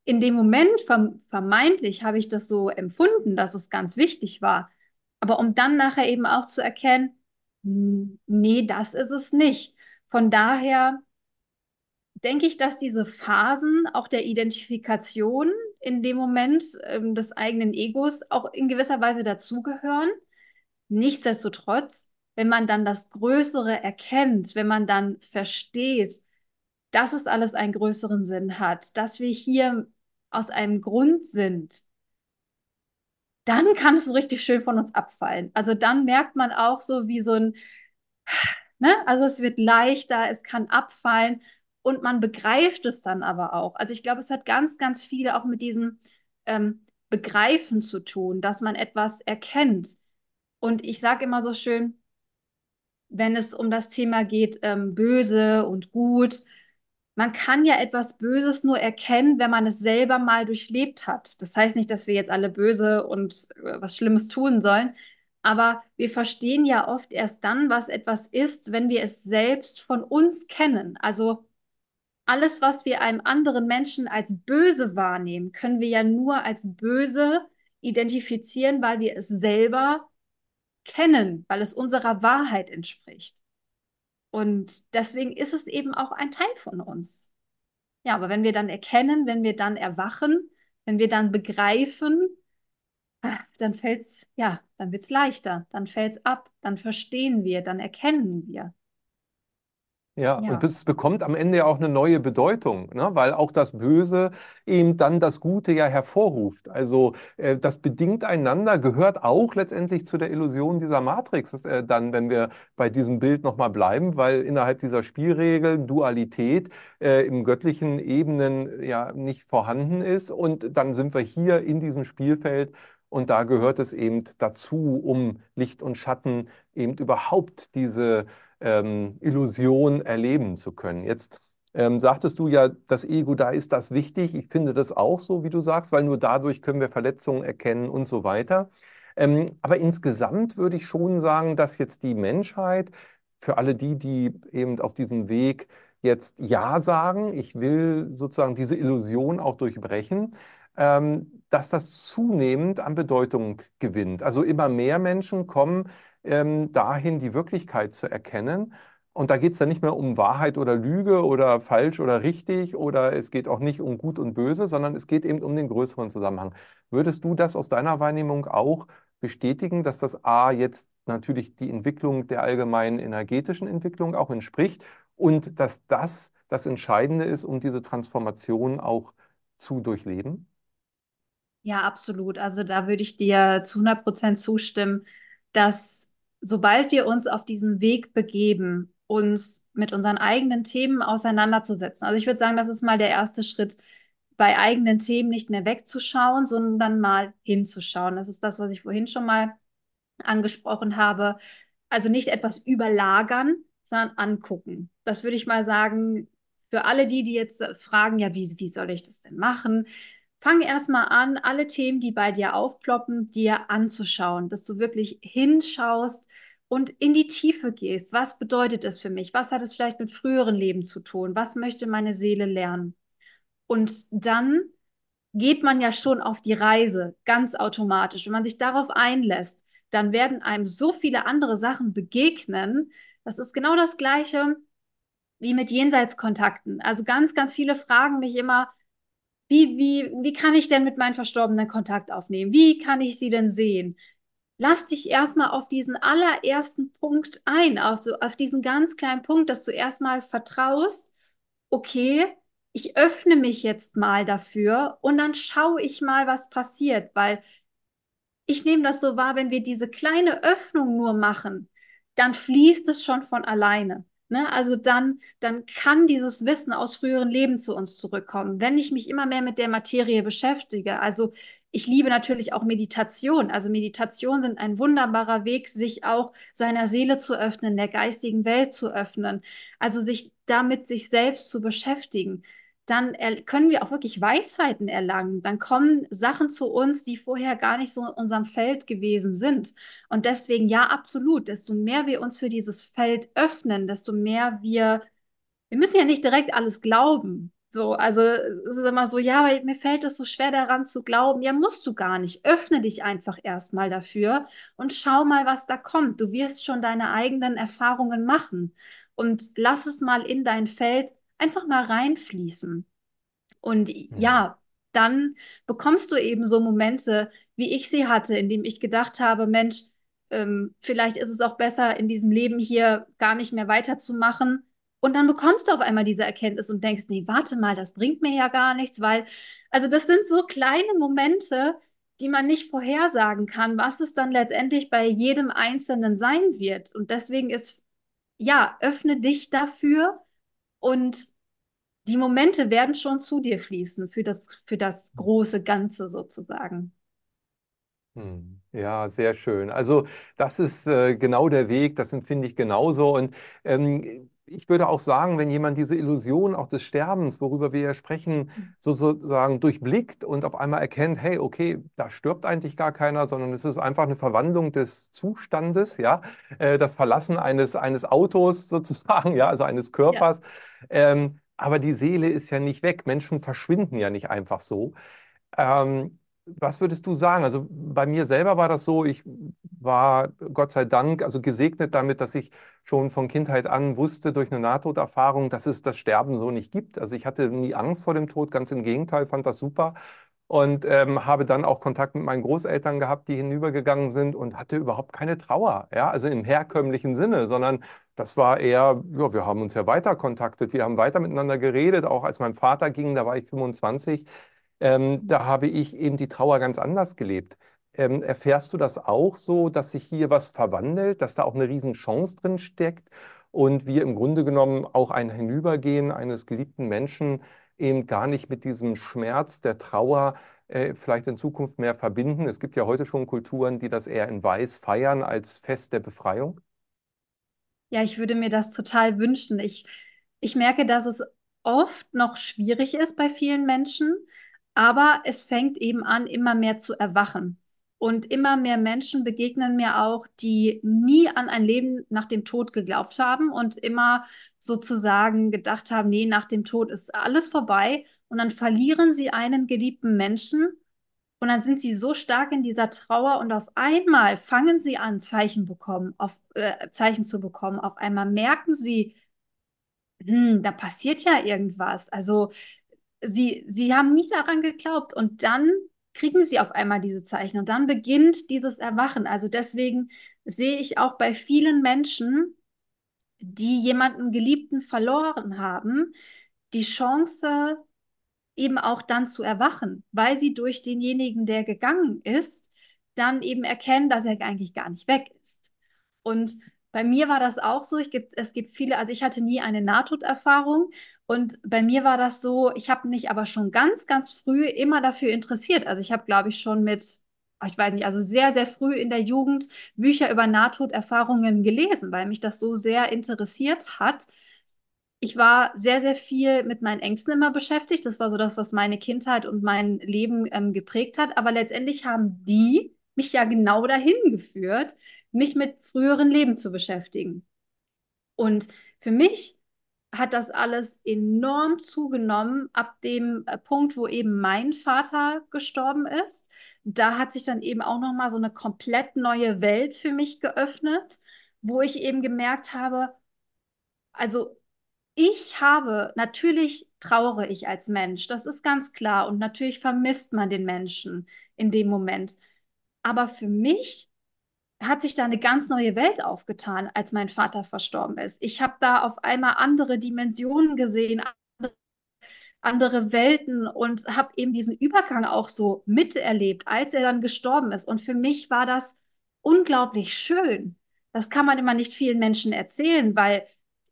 In dem Moment vermeintlich habe ich das so empfunden, dass es ganz wichtig war. Aber um dann nachher eben auch zu erkennen, nee, das ist es nicht. Von daher denke ich, dass diese Phasen auch der Identifikation in dem Moment ähm, des eigenen Egos auch in gewisser Weise dazugehören. Nichtsdestotrotz, wenn man dann das Größere erkennt, wenn man dann versteht, dass es alles einen größeren Sinn hat, dass wir hier aus einem Grund sind, dann kann es so richtig schön von uns abfallen. Also dann merkt man auch so wie so ein, *sighs* ne? Also es wird leichter, es kann abfallen und man begreift es dann aber auch. Also ich glaube, es hat ganz, ganz viele auch mit diesem ähm, Begreifen zu tun, dass man etwas erkennt. Und ich sage immer so schön, wenn es um das Thema geht, ähm, böse und gut, man kann ja etwas Böses nur erkennen, wenn man es selber mal durchlebt hat. Das heißt nicht, dass wir jetzt alle böse und äh, was Schlimmes tun sollen, aber wir verstehen ja oft erst dann, was etwas ist, wenn wir es selbst von uns kennen. Also alles, was wir einem anderen Menschen als böse wahrnehmen, können wir ja nur als böse identifizieren, weil wir es selber kennen, weil es unserer Wahrheit entspricht. Und deswegen ist es eben auch ein Teil von uns. Ja, aber wenn wir dann erkennen, wenn wir dann erwachen, wenn wir dann begreifen, ah, dann fällt's, ja, dann wird's leichter, dann fällt's ab, dann verstehen wir, dann erkennen wir. Ja, ja, und es bekommt am Ende ja auch eine neue Bedeutung, ne? weil auch das Böse eben dann das Gute ja hervorruft. Also äh, das bedingt einander, gehört auch letztendlich zu der Illusion dieser Matrix, äh, dann, wenn wir bei diesem Bild nochmal bleiben, weil innerhalb dieser Spielregeln Dualität äh, im göttlichen Ebenen ja nicht vorhanden ist. Und dann sind wir hier in diesem Spielfeld und da gehört es eben dazu, um Licht und Schatten eben überhaupt diese ähm, Illusion erleben zu können. Jetzt ähm, sagtest du ja, das Ego, da ist das wichtig. Ich finde das auch so, wie du sagst, weil nur dadurch können wir Verletzungen erkennen und so weiter. Ähm, aber insgesamt würde ich schon sagen, dass jetzt die Menschheit, für alle die, die eben auf diesem Weg jetzt Ja sagen, ich will sozusagen diese Illusion auch durchbrechen, ähm, dass das zunehmend an Bedeutung gewinnt. Also immer mehr Menschen kommen ähm, dahin, die Wirklichkeit zu erkennen. Und da geht es dann nicht mehr um Wahrheit oder Lüge oder falsch oder richtig oder es geht auch nicht um Gut und Böse, sondern es geht eben um den größeren Zusammenhang. Würdest du das aus deiner Wahrnehmung auch bestätigen, dass das A jetzt natürlich die Entwicklung der allgemeinen energetischen Entwicklung auch entspricht und dass das das Entscheidende ist, um diese Transformation auch zu durchleben? Ja, absolut. Also da würde ich dir zu 100 Prozent zustimmen, dass sobald wir uns auf diesen Weg begeben, uns mit unseren eigenen Themen auseinanderzusetzen. Also ich würde sagen, das ist mal der erste Schritt, bei eigenen Themen nicht mehr wegzuschauen, sondern mal hinzuschauen. Das ist das, was ich vorhin schon mal angesprochen habe. Also nicht etwas überlagern, sondern angucken. Das würde ich mal sagen, für alle die, die jetzt fragen, ja, wie, wie soll ich das denn machen? Fang erstmal an, alle Themen, die bei dir aufploppen, dir anzuschauen, dass du wirklich hinschaust und in die Tiefe gehst. Was bedeutet es für mich? Was hat es vielleicht mit früheren Leben zu tun? Was möchte meine Seele lernen? Und dann geht man ja schon auf die Reise, ganz automatisch. Wenn man sich darauf einlässt, dann werden einem so viele andere Sachen begegnen. Das ist genau das Gleiche wie mit Jenseitskontakten. Also ganz, ganz viele fragen mich immer, wie, wie, wie kann ich denn mit meinen Verstorbenen Kontakt aufnehmen? Wie kann ich sie denn sehen? Lass dich erstmal auf diesen allerersten Punkt ein, auf, so, auf diesen ganz kleinen Punkt, dass du erstmal vertraust, okay, ich öffne mich jetzt mal dafür und dann schaue ich mal, was passiert, weil ich nehme das so wahr, wenn wir diese kleine Öffnung nur machen, dann fließt es schon von alleine. Ne? Also dann, dann kann dieses Wissen aus früheren Leben zu uns zurückkommen. Wenn ich mich immer mehr mit der Materie beschäftige, also ich liebe natürlich auch Meditation. Also Meditation sind ein wunderbarer Weg, sich auch seiner Seele zu öffnen, der geistigen Welt zu öffnen. Also sich damit sich selbst zu beschäftigen dann können wir auch wirklich Weisheiten erlangen. Dann kommen Sachen zu uns, die vorher gar nicht so in unserem Feld gewesen sind. Und deswegen, ja, absolut, desto mehr wir uns für dieses Feld öffnen, desto mehr wir, wir müssen ja nicht direkt alles glauben. So, also es ist immer so, ja, aber mir fällt es so schwer daran zu glauben. Ja, musst du gar nicht. Öffne dich einfach erstmal dafür und schau mal, was da kommt. Du wirst schon deine eigenen Erfahrungen machen und lass es mal in dein Feld einfach mal reinfließen. Und mhm. ja, dann bekommst du eben so Momente, wie ich sie hatte, in dem ich gedacht habe, Mensch, ähm, vielleicht ist es auch besser, in diesem Leben hier gar nicht mehr weiterzumachen. Und dann bekommst du auf einmal diese Erkenntnis und denkst, nee, warte mal, das bringt mir ja gar nichts, weil, also das sind so kleine Momente, die man nicht vorhersagen kann, was es dann letztendlich bei jedem Einzelnen sein wird. Und deswegen ist, ja, öffne dich dafür und die Momente werden schon zu dir fließen für das, für das große Ganze sozusagen. Hm. Ja, sehr schön. Also das ist äh, genau der Weg, das empfinde ich genauso. Und ähm, ich würde auch sagen, wenn jemand diese Illusion auch des Sterbens, worüber wir ja sprechen, mhm. sozusagen durchblickt und auf einmal erkennt, hey, okay, da stirbt eigentlich gar keiner, sondern es ist einfach eine Verwandlung des Zustandes, ja, äh, das Verlassen eines, eines Autos *laughs* sozusagen, ja, also eines Körpers. Ja. Ähm, aber die Seele ist ja nicht weg. Menschen verschwinden ja nicht einfach so. Ähm, was würdest du sagen? Also bei mir selber war das so, ich war Gott sei Dank also gesegnet damit, dass ich schon von Kindheit an wusste durch eine Nahtoderfahrung, dass es das Sterben so nicht gibt. Also ich hatte nie Angst vor dem Tod, ganz im Gegenteil, fand das super und ähm, habe dann auch Kontakt mit meinen Großeltern gehabt, die hinübergegangen sind und hatte überhaupt keine Trauer, ja, also im herkömmlichen Sinne, sondern das war eher, ja, wir haben uns ja weiter kontaktet, wir haben weiter miteinander geredet, auch als mein Vater ging, da war ich 25, ähm, da habe ich eben die Trauer ganz anders gelebt. Ähm, erfährst du das auch so, dass sich hier was verwandelt, dass da auch eine Riesenchance drin steckt und wir im Grunde genommen auch ein Hinübergehen eines geliebten Menschen eben gar nicht mit diesem Schmerz der Trauer äh, vielleicht in Zukunft mehr verbinden? Es gibt ja heute schon Kulturen, die das eher in Weiß feiern als Fest der Befreiung. Ja, ich würde mir das total wünschen. Ich, ich merke, dass es oft noch schwierig ist bei vielen Menschen, aber es fängt eben an, immer mehr zu erwachen. Und immer mehr Menschen begegnen mir auch, die nie an ein Leben nach dem Tod geglaubt haben und immer sozusagen gedacht haben, nee, nach dem Tod ist alles vorbei. Und dann verlieren sie einen geliebten Menschen und dann sind sie so stark in dieser Trauer und auf einmal fangen sie an, Zeichen bekommen, auf, äh, Zeichen zu bekommen. Auf einmal merken sie, hm, da passiert ja irgendwas. Also sie, sie haben nie daran geglaubt und dann kriegen sie auf einmal diese Zeichen und dann beginnt dieses Erwachen. Also deswegen sehe ich auch bei vielen Menschen, die jemanden Geliebten verloren haben, die Chance, eben auch dann zu erwachen, weil sie durch denjenigen, der gegangen ist, dann eben erkennen, dass er eigentlich gar nicht weg ist. Und bei mir war das auch so. Gibt, es gibt viele, also ich hatte nie eine Nahtoderfahrung und bei mir war das so, ich habe mich aber schon ganz, ganz früh immer dafür interessiert. Also ich habe, glaube ich, schon mit, ah, ich weiß nicht, also sehr, sehr früh in der Jugend Bücher über Nahtoderfahrungen gelesen, weil mich das so sehr interessiert hat. Ich war sehr, sehr viel mit meinen Ängsten immer beschäftigt. Das war so das, was meine Kindheit und mein Leben ähm, geprägt hat. Aber letztendlich haben die mich ja genau dahin geführt, mich mit früheren Leben zu beschäftigen. Und für mich hat das alles enorm zugenommen ab dem äh, Punkt, wo eben mein Vater gestorben ist. da hat sich dann eben auch nochmal so eine komplett neue Welt für mich geöffnet, wo ich eben gemerkt habe, also ich habe, natürlich trauere ich als Mensch, das ist ganz klar. Und natürlich vermisst man den Menschen in dem Moment. Aber für mich hat sich da eine ganz neue Welt aufgetan, als mein Vater verstorben ist. Ich habe da auf einmal andere Dimensionen gesehen, andere Welten und habe eben diesen Übergang auch so miterlebt, als er dann gestorben ist. Und für mich war das unglaublich schön. Das kann man immer nicht vielen Menschen erzählen, weil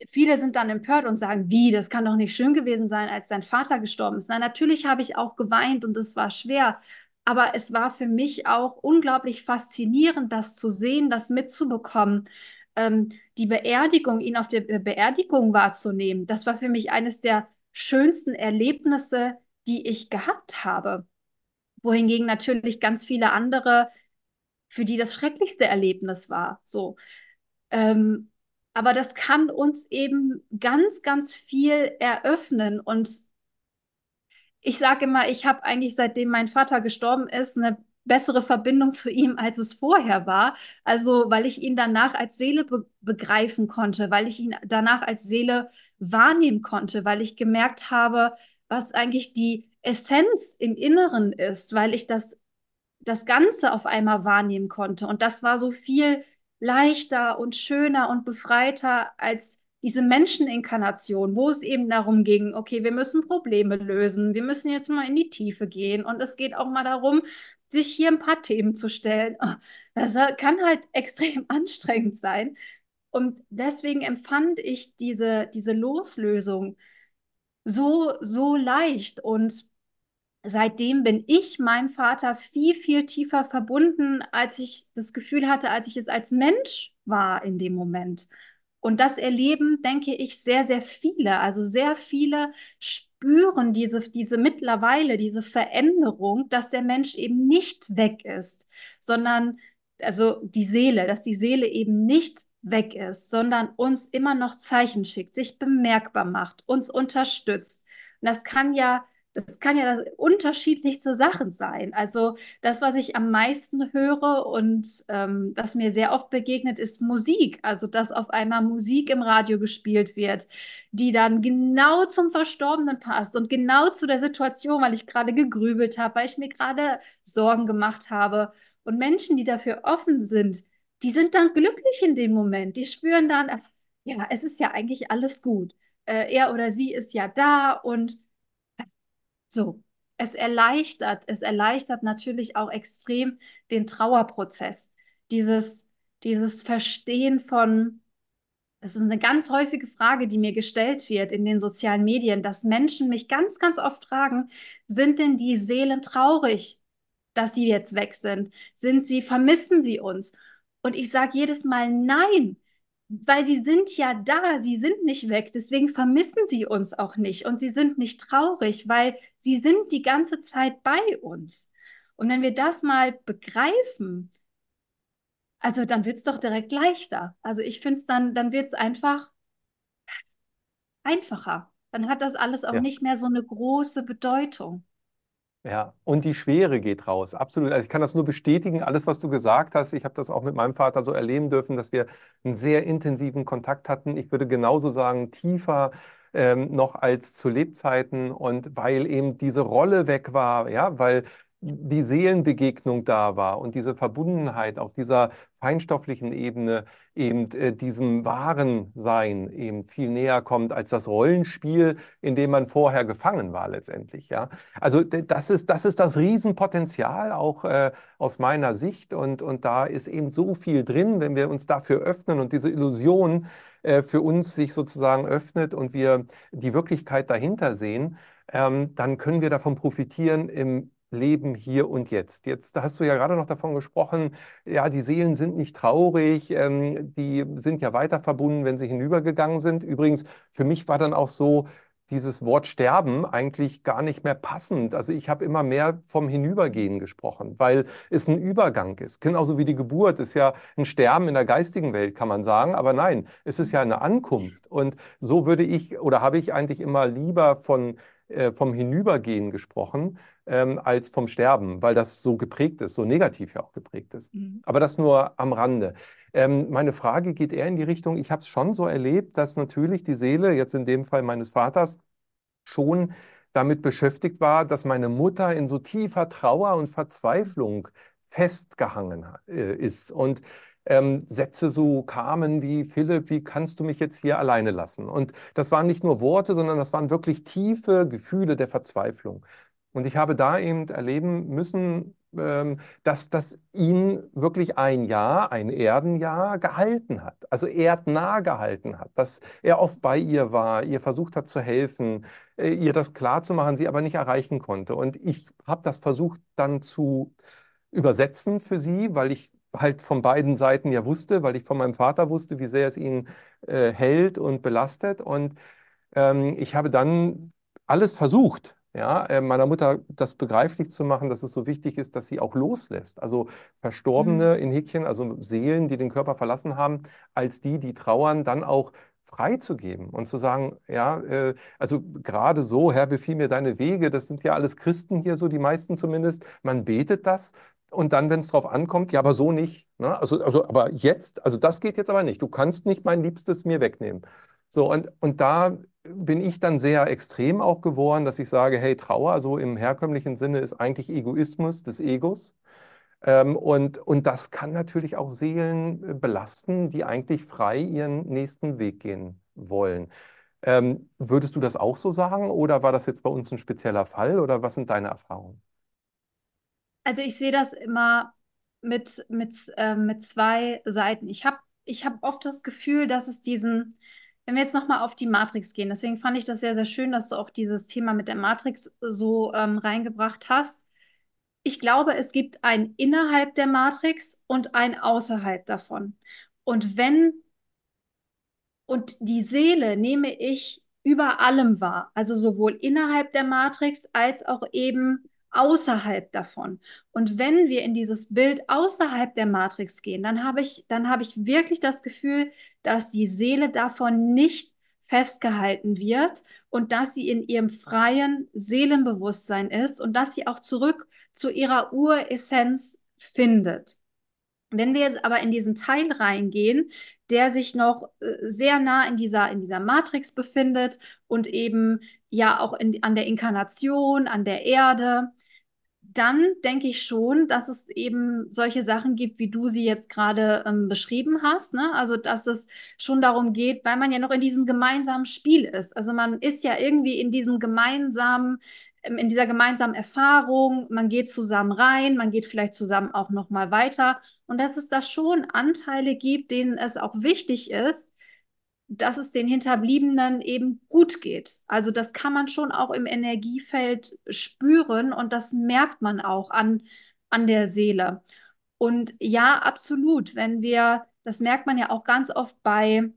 viele sind dann empört und sagen, wie, das kann doch nicht schön gewesen sein, als dein Vater gestorben ist. Na, natürlich habe ich auch geweint und es war schwer, aber es war für mich auch unglaublich faszinierend, das zu sehen, das mitzubekommen, ähm, die Beerdigung, ihn auf der Beerdigung wahrzunehmen. Das war für mich eines der schönsten Erlebnisse, die ich gehabt habe. Wohingegen natürlich ganz viele andere, für die das schrecklichste Erlebnis war. So. Ähm, aber das kann uns eben ganz, ganz viel eröffnen. Und ich sage immer, ich habe eigentlich seitdem mein Vater gestorben ist, eine bessere Verbindung zu ihm, als es vorher war. Also, weil ich ihn danach als Seele be begreifen konnte, weil ich ihn danach als Seele wahrnehmen konnte, weil ich gemerkt habe, was eigentlich die Essenz im Inneren ist, weil ich das, das Ganze auf einmal wahrnehmen konnte. Und das war so viel leichter und schöner und befreiter als diese Menscheninkarnation, wo es eben darum ging, okay, wir müssen Probleme lösen, wir müssen jetzt mal in die Tiefe gehen und es geht auch mal darum, sich hier ein paar Themen zu stellen. Oh, das kann halt *laughs* extrem anstrengend sein. Und deswegen empfand ich diese, diese Loslösung so, so leicht und seitdem bin ich meinem Vater viel, viel tiefer verbunden, als ich das Gefühl hatte, als ich es als Mensch war in dem Moment. Und das erleben, denke ich, sehr, sehr viele. Also sehr viele spüren diese, diese mittlerweile, diese Veränderung, dass der Mensch eben nicht weg ist, sondern, also die Seele, dass die Seele eben nicht weg ist, sondern uns immer noch Zeichen schickt, sich bemerkbar macht, uns unterstützt. Und das kann ja das kann ja das unterschiedlichste Sachen sein. Also das, was ich am meisten höre und ähm, was mir sehr oft begegnet, ist Musik. Also dass auf einmal Musik im Radio gespielt wird, die dann genau zum Verstorbenen passt und genau zu der Situation, weil ich gerade gegrübelt habe, weil ich mir gerade Sorgen gemacht habe. Und Menschen, die dafür offen sind, die sind dann glücklich in dem Moment. Die spüren dann, ja, es ist ja eigentlich alles gut. Äh, er oder sie ist ja da und so, es erleichtert, es erleichtert natürlich auch extrem den Trauerprozess. Dieses, dieses Verstehen von, das ist eine ganz häufige Frage, die mir gestellt wird in den sozialen Medien, dass Menschen mich ganz, ganz oft fragen, sind denn die Seelen traurig, dass sie jetzt weg sind? Sind sie, vermissen sie uns? Und ich sage jedes Mal nein weil sie sind ja da, sie sind nicht weg, deswegen vermissen sie uns auch nicht und sie sind nicht traurig, weil sie sind die ganze Zeit bei uns. Und wenn wir das mal begreifen, also dann wird es doch direkt leichter. Also ich finde es dann, dann wird es einfach einfacher. Dann hat das alles auch ja. nicht mehr so eine große Bedeutung. Ja, und die Schwere geht raus, absolut. Also ich kann das nur bestätigen, alles, was du gesagt hast. Ich habe das auch mit meinem Vater so erleben dürfen, dass wir einen sehr intensiven Kontakt hatten. Ich würde genauso sagen, tiefer ähm, noch als zu Lebzeiten und weil eben diese Rolle weg war, ja, weil die Seelenbegegnung da war und diese Verbundenheit auf dieser feinstofflichen Ebene eben äh, diesem wahren Sein eben viel näher kommt als das Rollenspiel, in dem man vorher gefangen war letztendlich. Ja, also das ist das ist das Riesenpotenzial auch äh, aus meiner Sicht und und da ist eben so viel drin, wenn wir uns dafür öffnen und diese Illusion äh, für uns sich sozusagen öffnet und wir die Wirklichkeit dahinter sehen. Ähm, dann können wir davon profitieren im Leben hier und jetzt. Jetzt hast du ja gerade noch davon gesprochen, ja, die Seelen sind nicht traurig, ähm, die sind ja weiter verbunden, wenn sie hinübergegangen sind. Übrigens, für mich war dann auch so dieses Wort Sterben eigentlich gar nicht mehr passend. Also ich habe immer mehr vom Hinübergehen gesprochen, weil es ein Übergang ist. Genauso wie die Geburt ist ja ein Sterben in der geistigen Welt, kann man sagen. Aber nein, es ist ja eine Ankunft. Und so würde ich oder habe ich eigentlich immer lieber von, äh, vom Hinübergehen gesprochen, ähm, als vom Sterben, weil das so geprägt ist, so negativ ja auch geprägt ist. Mhm. Aber das nur am Rande. Ähm, meine Frage geht eher in die Richtung, ich habe es schon so erlebt, dass natürlich die Seele, jetzt in dem Fall meines Vaters, schon damit beschäftigt war, dass meine Mutter in so tiefer Trauer und Verzweiflung festgehangen äh, ist. Und ähm, Sätze so kamen wie, Philipp, wie kannst du mich jetzt hier alleine lassen? Und das waren nicht nur Worte, sondern das waren wirklich tiefe Gefühle der Verzweiflung. Und ich habe da eben erleben müssen, ähm, dass das ihn wirklich ein Jahr, ein Erdenjahr gehalten hat, also erdnah gehalten hat, dass er oft bei ihr war, ihr versucht hat zu helfen, äh, ihr das klarzumachen, sie aber nicht erreichen konnte. Und ich habe das versucht dann zu übersetzen für sie, weil ich halt von beiden Seiten ja wusste, weil ich von meinem Vater wusste, wie sehr es ihn äh, hält und belastet. Und ähm, ich habe dann alles versucht, ja, äh, meiner Mutter das begreiflich zu machen, dass es so wichtig ist, dass sie auch loslässt. Also Verstorbene Mhm. in Häkchen, also Seelen, die den Körper verlassen haben, als die, die trauern, dann auch freizugeben und zu sagen, ja, äh, also gerade so, Herr, befiehl mir deine Wege, das sind ja alles Christen hier so, die meisten zumindest, man betet das und dann, wenn es drauf ankommt, ja, aber so nicht, ne? Also, also, aber jetzt, also das geht jetzt aber nicht, du kannst nicht mein Liebstes mir wegnehmen. So, und, und da bin ich dann sehr extrem auch geworden, dass ich sage, hey, Trauer, so im herkömmlichen Sinne, ist eigentlich Egoismus des Egos. Ähm, und, und das kann natürlich auch Seelen äh, belasten, die eigentlich frei ihren nächsten Weg gehen wollen. Ähm, würdest du das auch so sagen oder war das jetzt bei uns ein spezieller Fall oder was sind deine Erfahrungen? Also ich sehe das immer mit, mit, äh, mit zwei Seiten. Ich habe ich hab oft das Gefühl, dass es diesen, wenn wir jetzt nochmal auf die Matrix gehen, deswegen fand ich das sehr, sehr schön, dass du auch dieses Thema mit der Matrix so ähm, reingebracht hast. Ich glaube, es gibt ein innerhalb der Matrix und ein außerhalb davon. Und wenn und die Seele nehme ich über allem wahr, also sowohl innerhalb der Matrix als auch eben außerhalb davon. Und wenn wir in dieses Bild außerhalb der Matrix gehen, dann habe ich, dann habe ich wirklich das Gefühl, dass die Seele davon nicht festgehalten wird und dass sie in ihrem freien Seelenbewusstsein ist und dass sie auch zurück zu ihrer Uressenz findet. Wenn wir jetzt aber in diesen Teil reingehen, der sich noch äh, sehr nah in dieser, in dieser Matrix befindet und eben ja auch in, an der Inkarnation, an der Erde, dann denke ich schon, dass es eben solche Sachen gibt, wie du sie jetzt gerade ähm, beschrieben hast. Ne? Also, dass es schon darum geht, weil man ja noch in diesem gemeinsamen Spiel ist. Also, man ist ja irgendwie in diesem gemeinsamen, ähm, in dieser gemeinsamen Erfahrung. Man geht zusammen rein, man geht vielleicht zusammen auch noch mal weiter. Und dass es da schon Anteile gibt, denen es auch wichtig ist, dass es den Hinterbliebenen eben gut geht. Also das kann man schon auch im Energiefeld spüren und das merkt man auch an, an der Seele. Und ja, absolut, wenn wir, das merkt man ja auch ganz oft bei,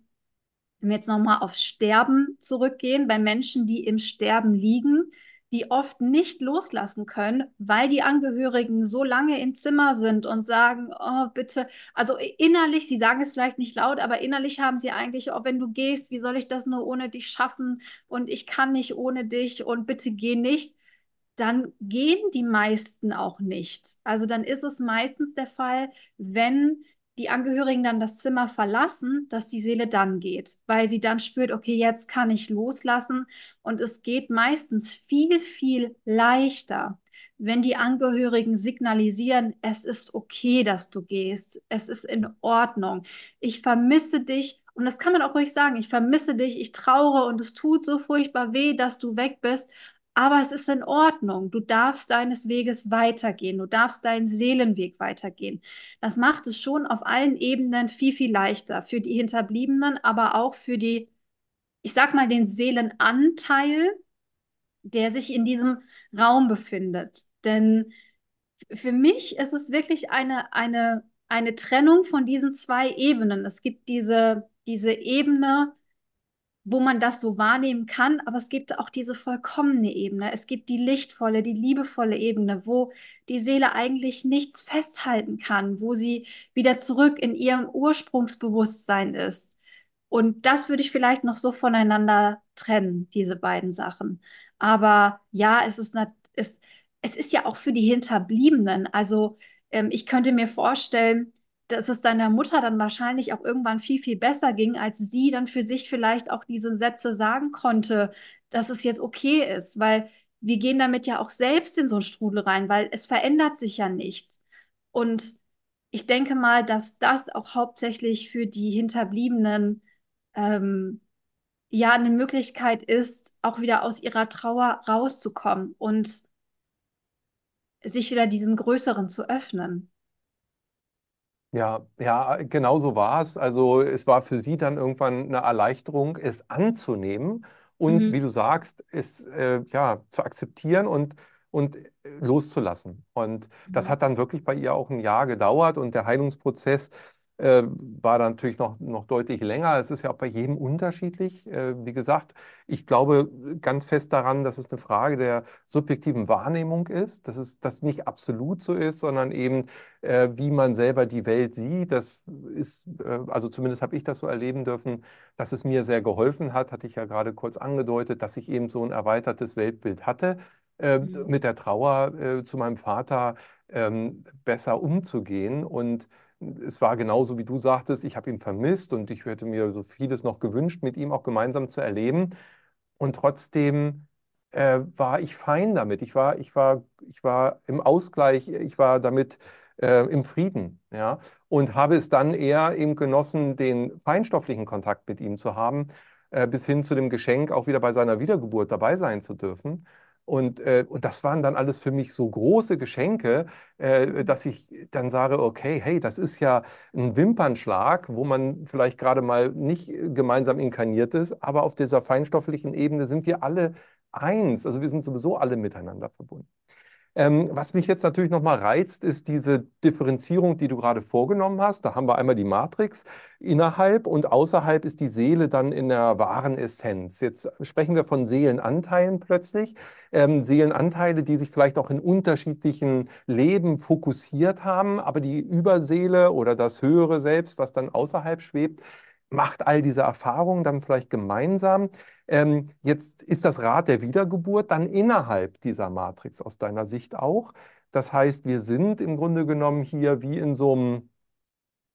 wenn wir jetzt nochmal aufs Sterben zurückgehen, bei Menschen, die im Sterben liegen, die oft nicht loslassen können, weil die Angehörigen so lange im Zimmer sind und sagen, oh, bitte, also innerlich, sie sagen es vielleicht nicht laut, aber innerlich haben sie eigentlich, oh, wenn du gehst, wie soll ich das nur ohne dich schaffen? Und ich kann nicht ohne dich und bitte geh nicht, dann gehen die meisten auch nicht. Also dann ist es meistens der Fall, wenn die Angehörigen dann das Zimmer verlassen, dass die Seele dann geht, weil sie dann spürt, okay, jetzt kann ich loslassen. Und es geht meistens viel, viel leichter, wenn die Angehörigen signalisieren, es ist okay, dass du gehst, es ist in Ordnung, ich vermisse dich. Und das kann man auch ruhig sagen, ich vermisse dich, ich traure und es tut so furchtbar weh, dass du weg bist. Aber es ist in Ordnung. Du darfst deines Weges weitergehen. Du darfst deinen Seelenweg weitergehen. Das macht es schon auf allen Ebenen viel, viel leichter für die Hinterbliebenen, aber auch für die, ich sag mal, den Seelenanteil, der sich in diesem Raum befindet. Denn für mich ist es wirklich eine, eine, eine Trennung von diesen zwei Ebenen. Es gibt diese, diese Ebene, wo man das so wahrnehmen kann, aber es gibt auch diese vollkommene Ebene. Es gibt die lichtvolle, die liebevolle Ebene, wo die Seele eigentlich nichts festhalten kann, wo sie wieder zurück in ihrem Ursprungsbewusstsein ist. Und das würde ich vielleicht noch so voneinander trennen, diese beiden Sachen. Aber ja, es ist, es, es ist ja auch für die Hinterbliebenen. Also ähm, ich könnte mir vorstellen, dass es deiner Mutter dann wahrscheinlich auch irgendwann viel, viel besser ging, als sie dann für sich vielleicht auch diese Sätze sagen konnte, dass es jetzt okay ist, weil wir gehen damit ja auch selbst in so einen Strudel rein, weil es verändert sich ja nichts. Und ich denke mal, dass das auch hauptsächlich für die Hinterbliebenen ähm, ja eine Möglichkeit ist, auch wieder aus ihrer Trauer rauszukommen und sich wieder diesem Größeren zu öffnen. Ja, ja, genau so war es. Also es war für sie dann irgendwann eine Erleichterung, es anzunehmen und wie Mhm. du sagst, es äh, ja zu akzeptieren und und äh, loszulassen. Und das Mhm. hat dann wirklich bei ihr auch ein Jahr gedauert und der Heilungsprozess äh, war dann natürlich noch, noch deutlich länger. Es ist ja auch bei jedem unterschiedlich. Äh, wie gesagt, ich glaube ganz fest daran, dass es eine Frage der subjektiven Wahrnehmung ist, dass es das nicht absolut so ist, sondern eben äh, wie man selber die Welt sieht. Das ist, äh, also zumindest habe ich das so erleben dürfen, dass es mir sehr geholfen hat, hatte ich ja gerade kurz angedeutet, dass ich eben so ein erweitertes Weltbild hatte, äh, Mhm. mit der Trauer äh, zu meinem Vater ähm, besser umzugehen. Und es war genauso, wie du sagtest, ich habe ihn vermisst und ich hätte mir so vieles noch gewünscht, mit ihm auch gemeinsam zu erleben. Und trotzdem äh, war ich fein damit. Ich war, ich war, ich war im Ausgleich, ich war damit äh, im Frieden, ja. Und habe es dann eher eben genossen, den feinstofflichen Kontakt mit ihm zu haben, äh, bis hin zu dem Geschenk, auch wieder bei seiner Wiedergeburt dabei sein zu dürfen. Und, äh, und das waren dann alles für mich so große Geschenke, äh, dass ich dann sage, okay, hey, das ist ja ein Wimpernschlag, wo man vielleicht gerade mal nicht gemeinsam inkarniert ist, aber auf dieser feinstofflichen Ebene sind wir alle eins. Also wir sind sowieso alle miteinander verbunden. Ähm, was mich jetzt natürlich nochmal reizt, ist diese Differenzierung, die du gerade vorgenommen hast. Da haben wir einmal die Matrix innerhalb und außerhalb ist die Seele dann in der wahren Essenz. Jetzt sprechen wir von Seelenanteilen plötzlich. Ähm, Seelenanteile, die sich vielleicht auch in unterschiedlichen Leben fokussiert haben, aber die Überseele oder das höhere Selbst, was dann außerhalb schwebt, macht all diese Erfahrungen dann vielleicht gemeinsam. Ähm, jetzt ist das Rad der Wiedergeburt dann innerhalb dieser Matrix aus deiner Sicht auch. Das heißt, wir sind im Grunde genommen hier wie in so einem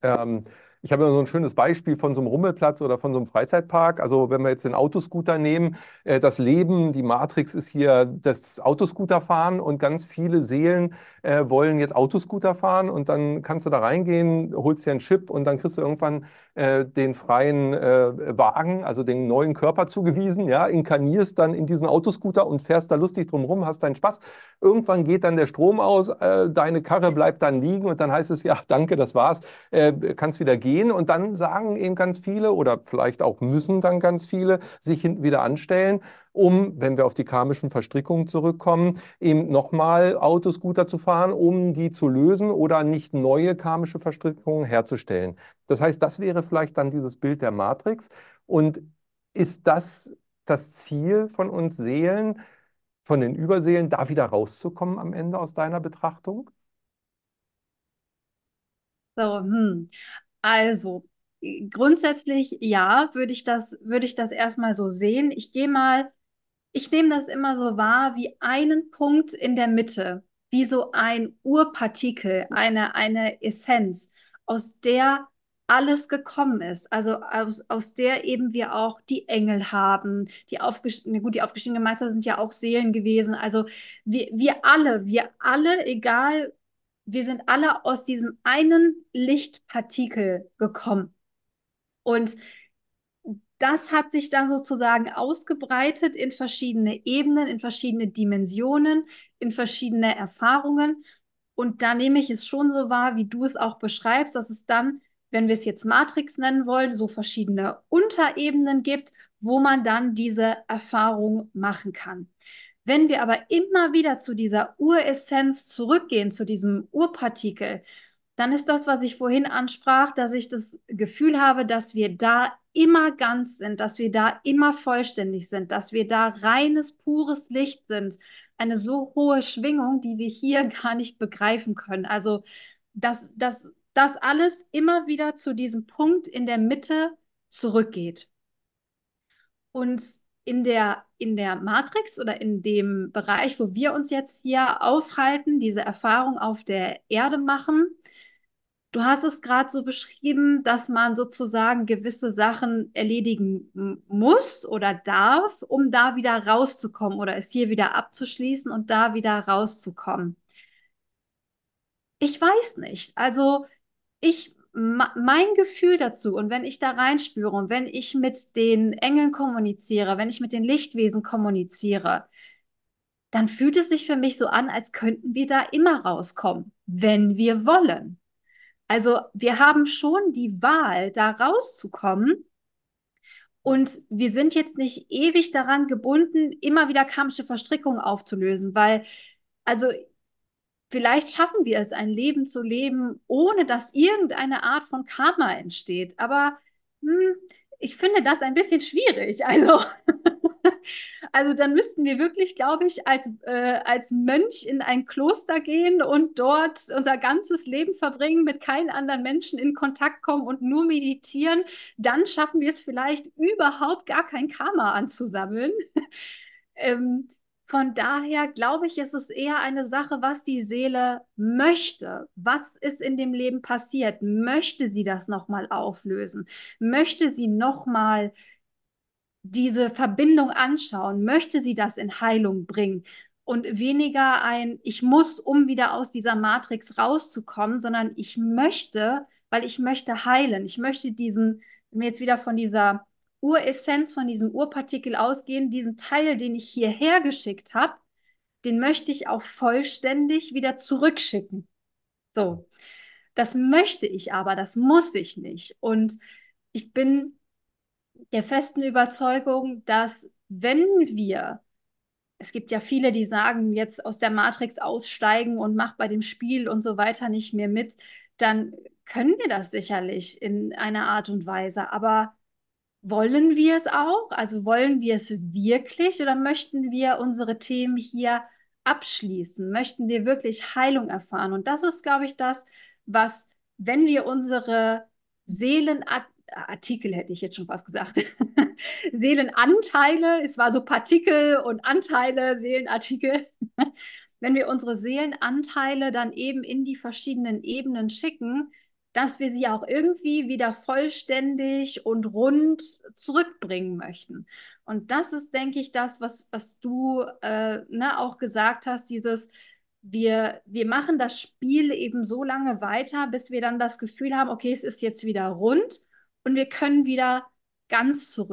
ähm, ich habe immer so ein schönes Beispiel von so einem Rummelplatz oder von so einem Freizeitpark. Also wenn wir jetzt den Autoscooter nehmen, äh, das Leben, die Matrix ist hier das Autoscooterfahren und ganz viele Seelen äh, wollen jetzt Autoscooter fahren und dann kannst du da reingehen, holst dir einen Chip und dann kriegst du irgendwann äh, den freien äh, Wagen, also den neuen Körper *laughs* zugewiesen, ja, inkarnierst dann in diesen Autoscooter und fährst da lustig drumherum, hast deinen Spaß. Irgendwann geht dann der Strom aus, äh, deine Karre bleibt dann liegen und dann heißt es, ja, *laughs* danke, das war's äh, kannst wieder gehen und dann sagen eben ganz viele oder vielleicht auch müssen dann ganz viele sich hinten wieder anstellen, um, wenn wir auf die karmischen Verstrickungen zurückkommen, eben nochmal Autoscooter zu fahren, um die zu lösen oder nicht neue karmische Verstrickungen herzustellen. Das heißt, das wäre vielleicht dann dieses Bild der Matrix. Und ist das das Ziel von uns Seelen, von den Überseelen, da wieder rauszukommen am Ende aus deiner Betrachtung? So, hm. Also, grundsätzlich ja, würde ich das, würde ich das erstmal so sehen. Ich gehe mal, ich nehme das immer so wahr wie einen Punkt in der Mitte, wie so ein Urpartikel, eine, eine Essenz, aus der alles gekommen ist. Also aus, aus der eben wir auch die Engel haben, die aufgestiegenen, gut, die aufgestiegenen Meister sind ja auch Seelen gewesen. Also wir, wir alle, wir alle, egal wir sind alle aus diesem einen Lichtpartikel gekommen. Und das hat sich dann sozusagen ausgebreitet in verschiedene Ebenen, in verschiedene Dimensionen, in verschiedene Erfahrungen. Und da nehme ich es schon so wahr, wie du es auch beschreibst, dass es dann, wenn wir es jetzt Matrix nennen wollen, so verschiedene Unterebenen gibt, wo man dann diese Erfahrung machen kann. Wenn wir aber immer wieder zu dieser Uressenz zurückgehen, zu diesem Urpartikel, dann ist das, was ich vorhin ansprach, dass ich das Gefühl habe, dass wir da immer ganz sind, dass wir da immer vollständig sind, dass wir da reines, pures Licht sind. Eine so hohe Schwingung, die wir hier *laughs* gar nicht begreifen können. Also, dass, dass das alles immer wieder zu diesem Punkt in der Mitte zurückgeht. Und in der, in der Matrix oder in dem Bereich, wo wir uns jetzt hier aufhalten, diese Erfahrung auf der Erde machen, Du hast es gerade so beschrieben, dass man sozusagen gewisse Sachen erledigen muss oder darf, um da wieder rauszukommen oder es hier wieder abzuschließen und da wieder rauszukommen. Ich weiß nicht. Also ich, mein Gefühl dazu und wenn ich da reinspüre und wenn ich mit den Engeln kommuniziere, wenn ich mit den Lichtwesen kommuniziere, dann fühlt es sich für mich so an, als könnten wir da immer rauskommen, wenn wir wollen. Also wir haben schon die Wahl, da rauszukommen. Und wir sind jetzt nicht ewig daran gebunden, immer wieder karmische Verstrickungen aufzulösen, weil, also vielleicht schaffen wir es, ein Leben zu leben, ohne dass irgendeine Art von Karma entsteht. Aber hm, ich finde das ein bisschen schwierig. Also Also dann müssten wir wirklich, glaube ich, als, äh, als Mönch in ein Kloster gehen und dort unser ganzes Leben verbringen, mit keinen anderen Menschen in Kontakt kommen und nur meditieren. Dann schaffen wir es vielleicht überhaupt gar kein Karma anzusammeln. *laughs* ähm, von daher glaube ich, ist es eher eine Sache, was die Seele möchte. Was ist in dem Leben passiert? Möchte sie das nochmal auflösen? Möchte sie nochmal diese Verbindung anschauen, möchte sie das in Heilung bringen und weniger ein, ich muss, um wieder aus dieser Matrix rauszukommen, sondern ich möchte, weil ich möchte heilen. Ich möchte diesen, wenn wir jetzt wieder von dieser Uressenz, von diesem Urpartikel ausgehen, diesen Teil, den ich hierher geschickt habe, den möchte ich auch vollständig wieder zurückschicken. So. Das möchte ich aber, das muss ich nicht. Und ich bin der festen Überzeugung, dass wenn wir, es gibt ja viele, die sagen, jetzt aus der Matrix aussteigen und mach bei dem Spiel und so weiter nicht mehr mit, dann können wir das sicherlich in einer Art und Weise. Aber wollen wir es auch? Also wollen wir es wirklich oder möchten wir unsere Themen hier abschließen? Möchten wir wirklich Heilung erfahren? Und das ist, glaube ich, das, was, wenn wir unsere Seelen Artikel hätte ich jetzt schon fast gesagt. *laughs* Seelenanteile, es war so Partikel und Anteile, Seelenartikel. *laughs* Wenn wir unsere Seelenanteile dann eben in die verschiedenen Ebenen schicken, dass wir sie auch irgendwie wieder vollständig und rund zurückbringen möchten. Und das ist, denke ich, das, was, was du äh, ne, auch gesagt hast, dieses, wir, wir machen das Spiel eben so lange weiter, bis wir dann das Gefühl haben, okay, es ist jetzt wieder rund und wir können wieder ganz zurück.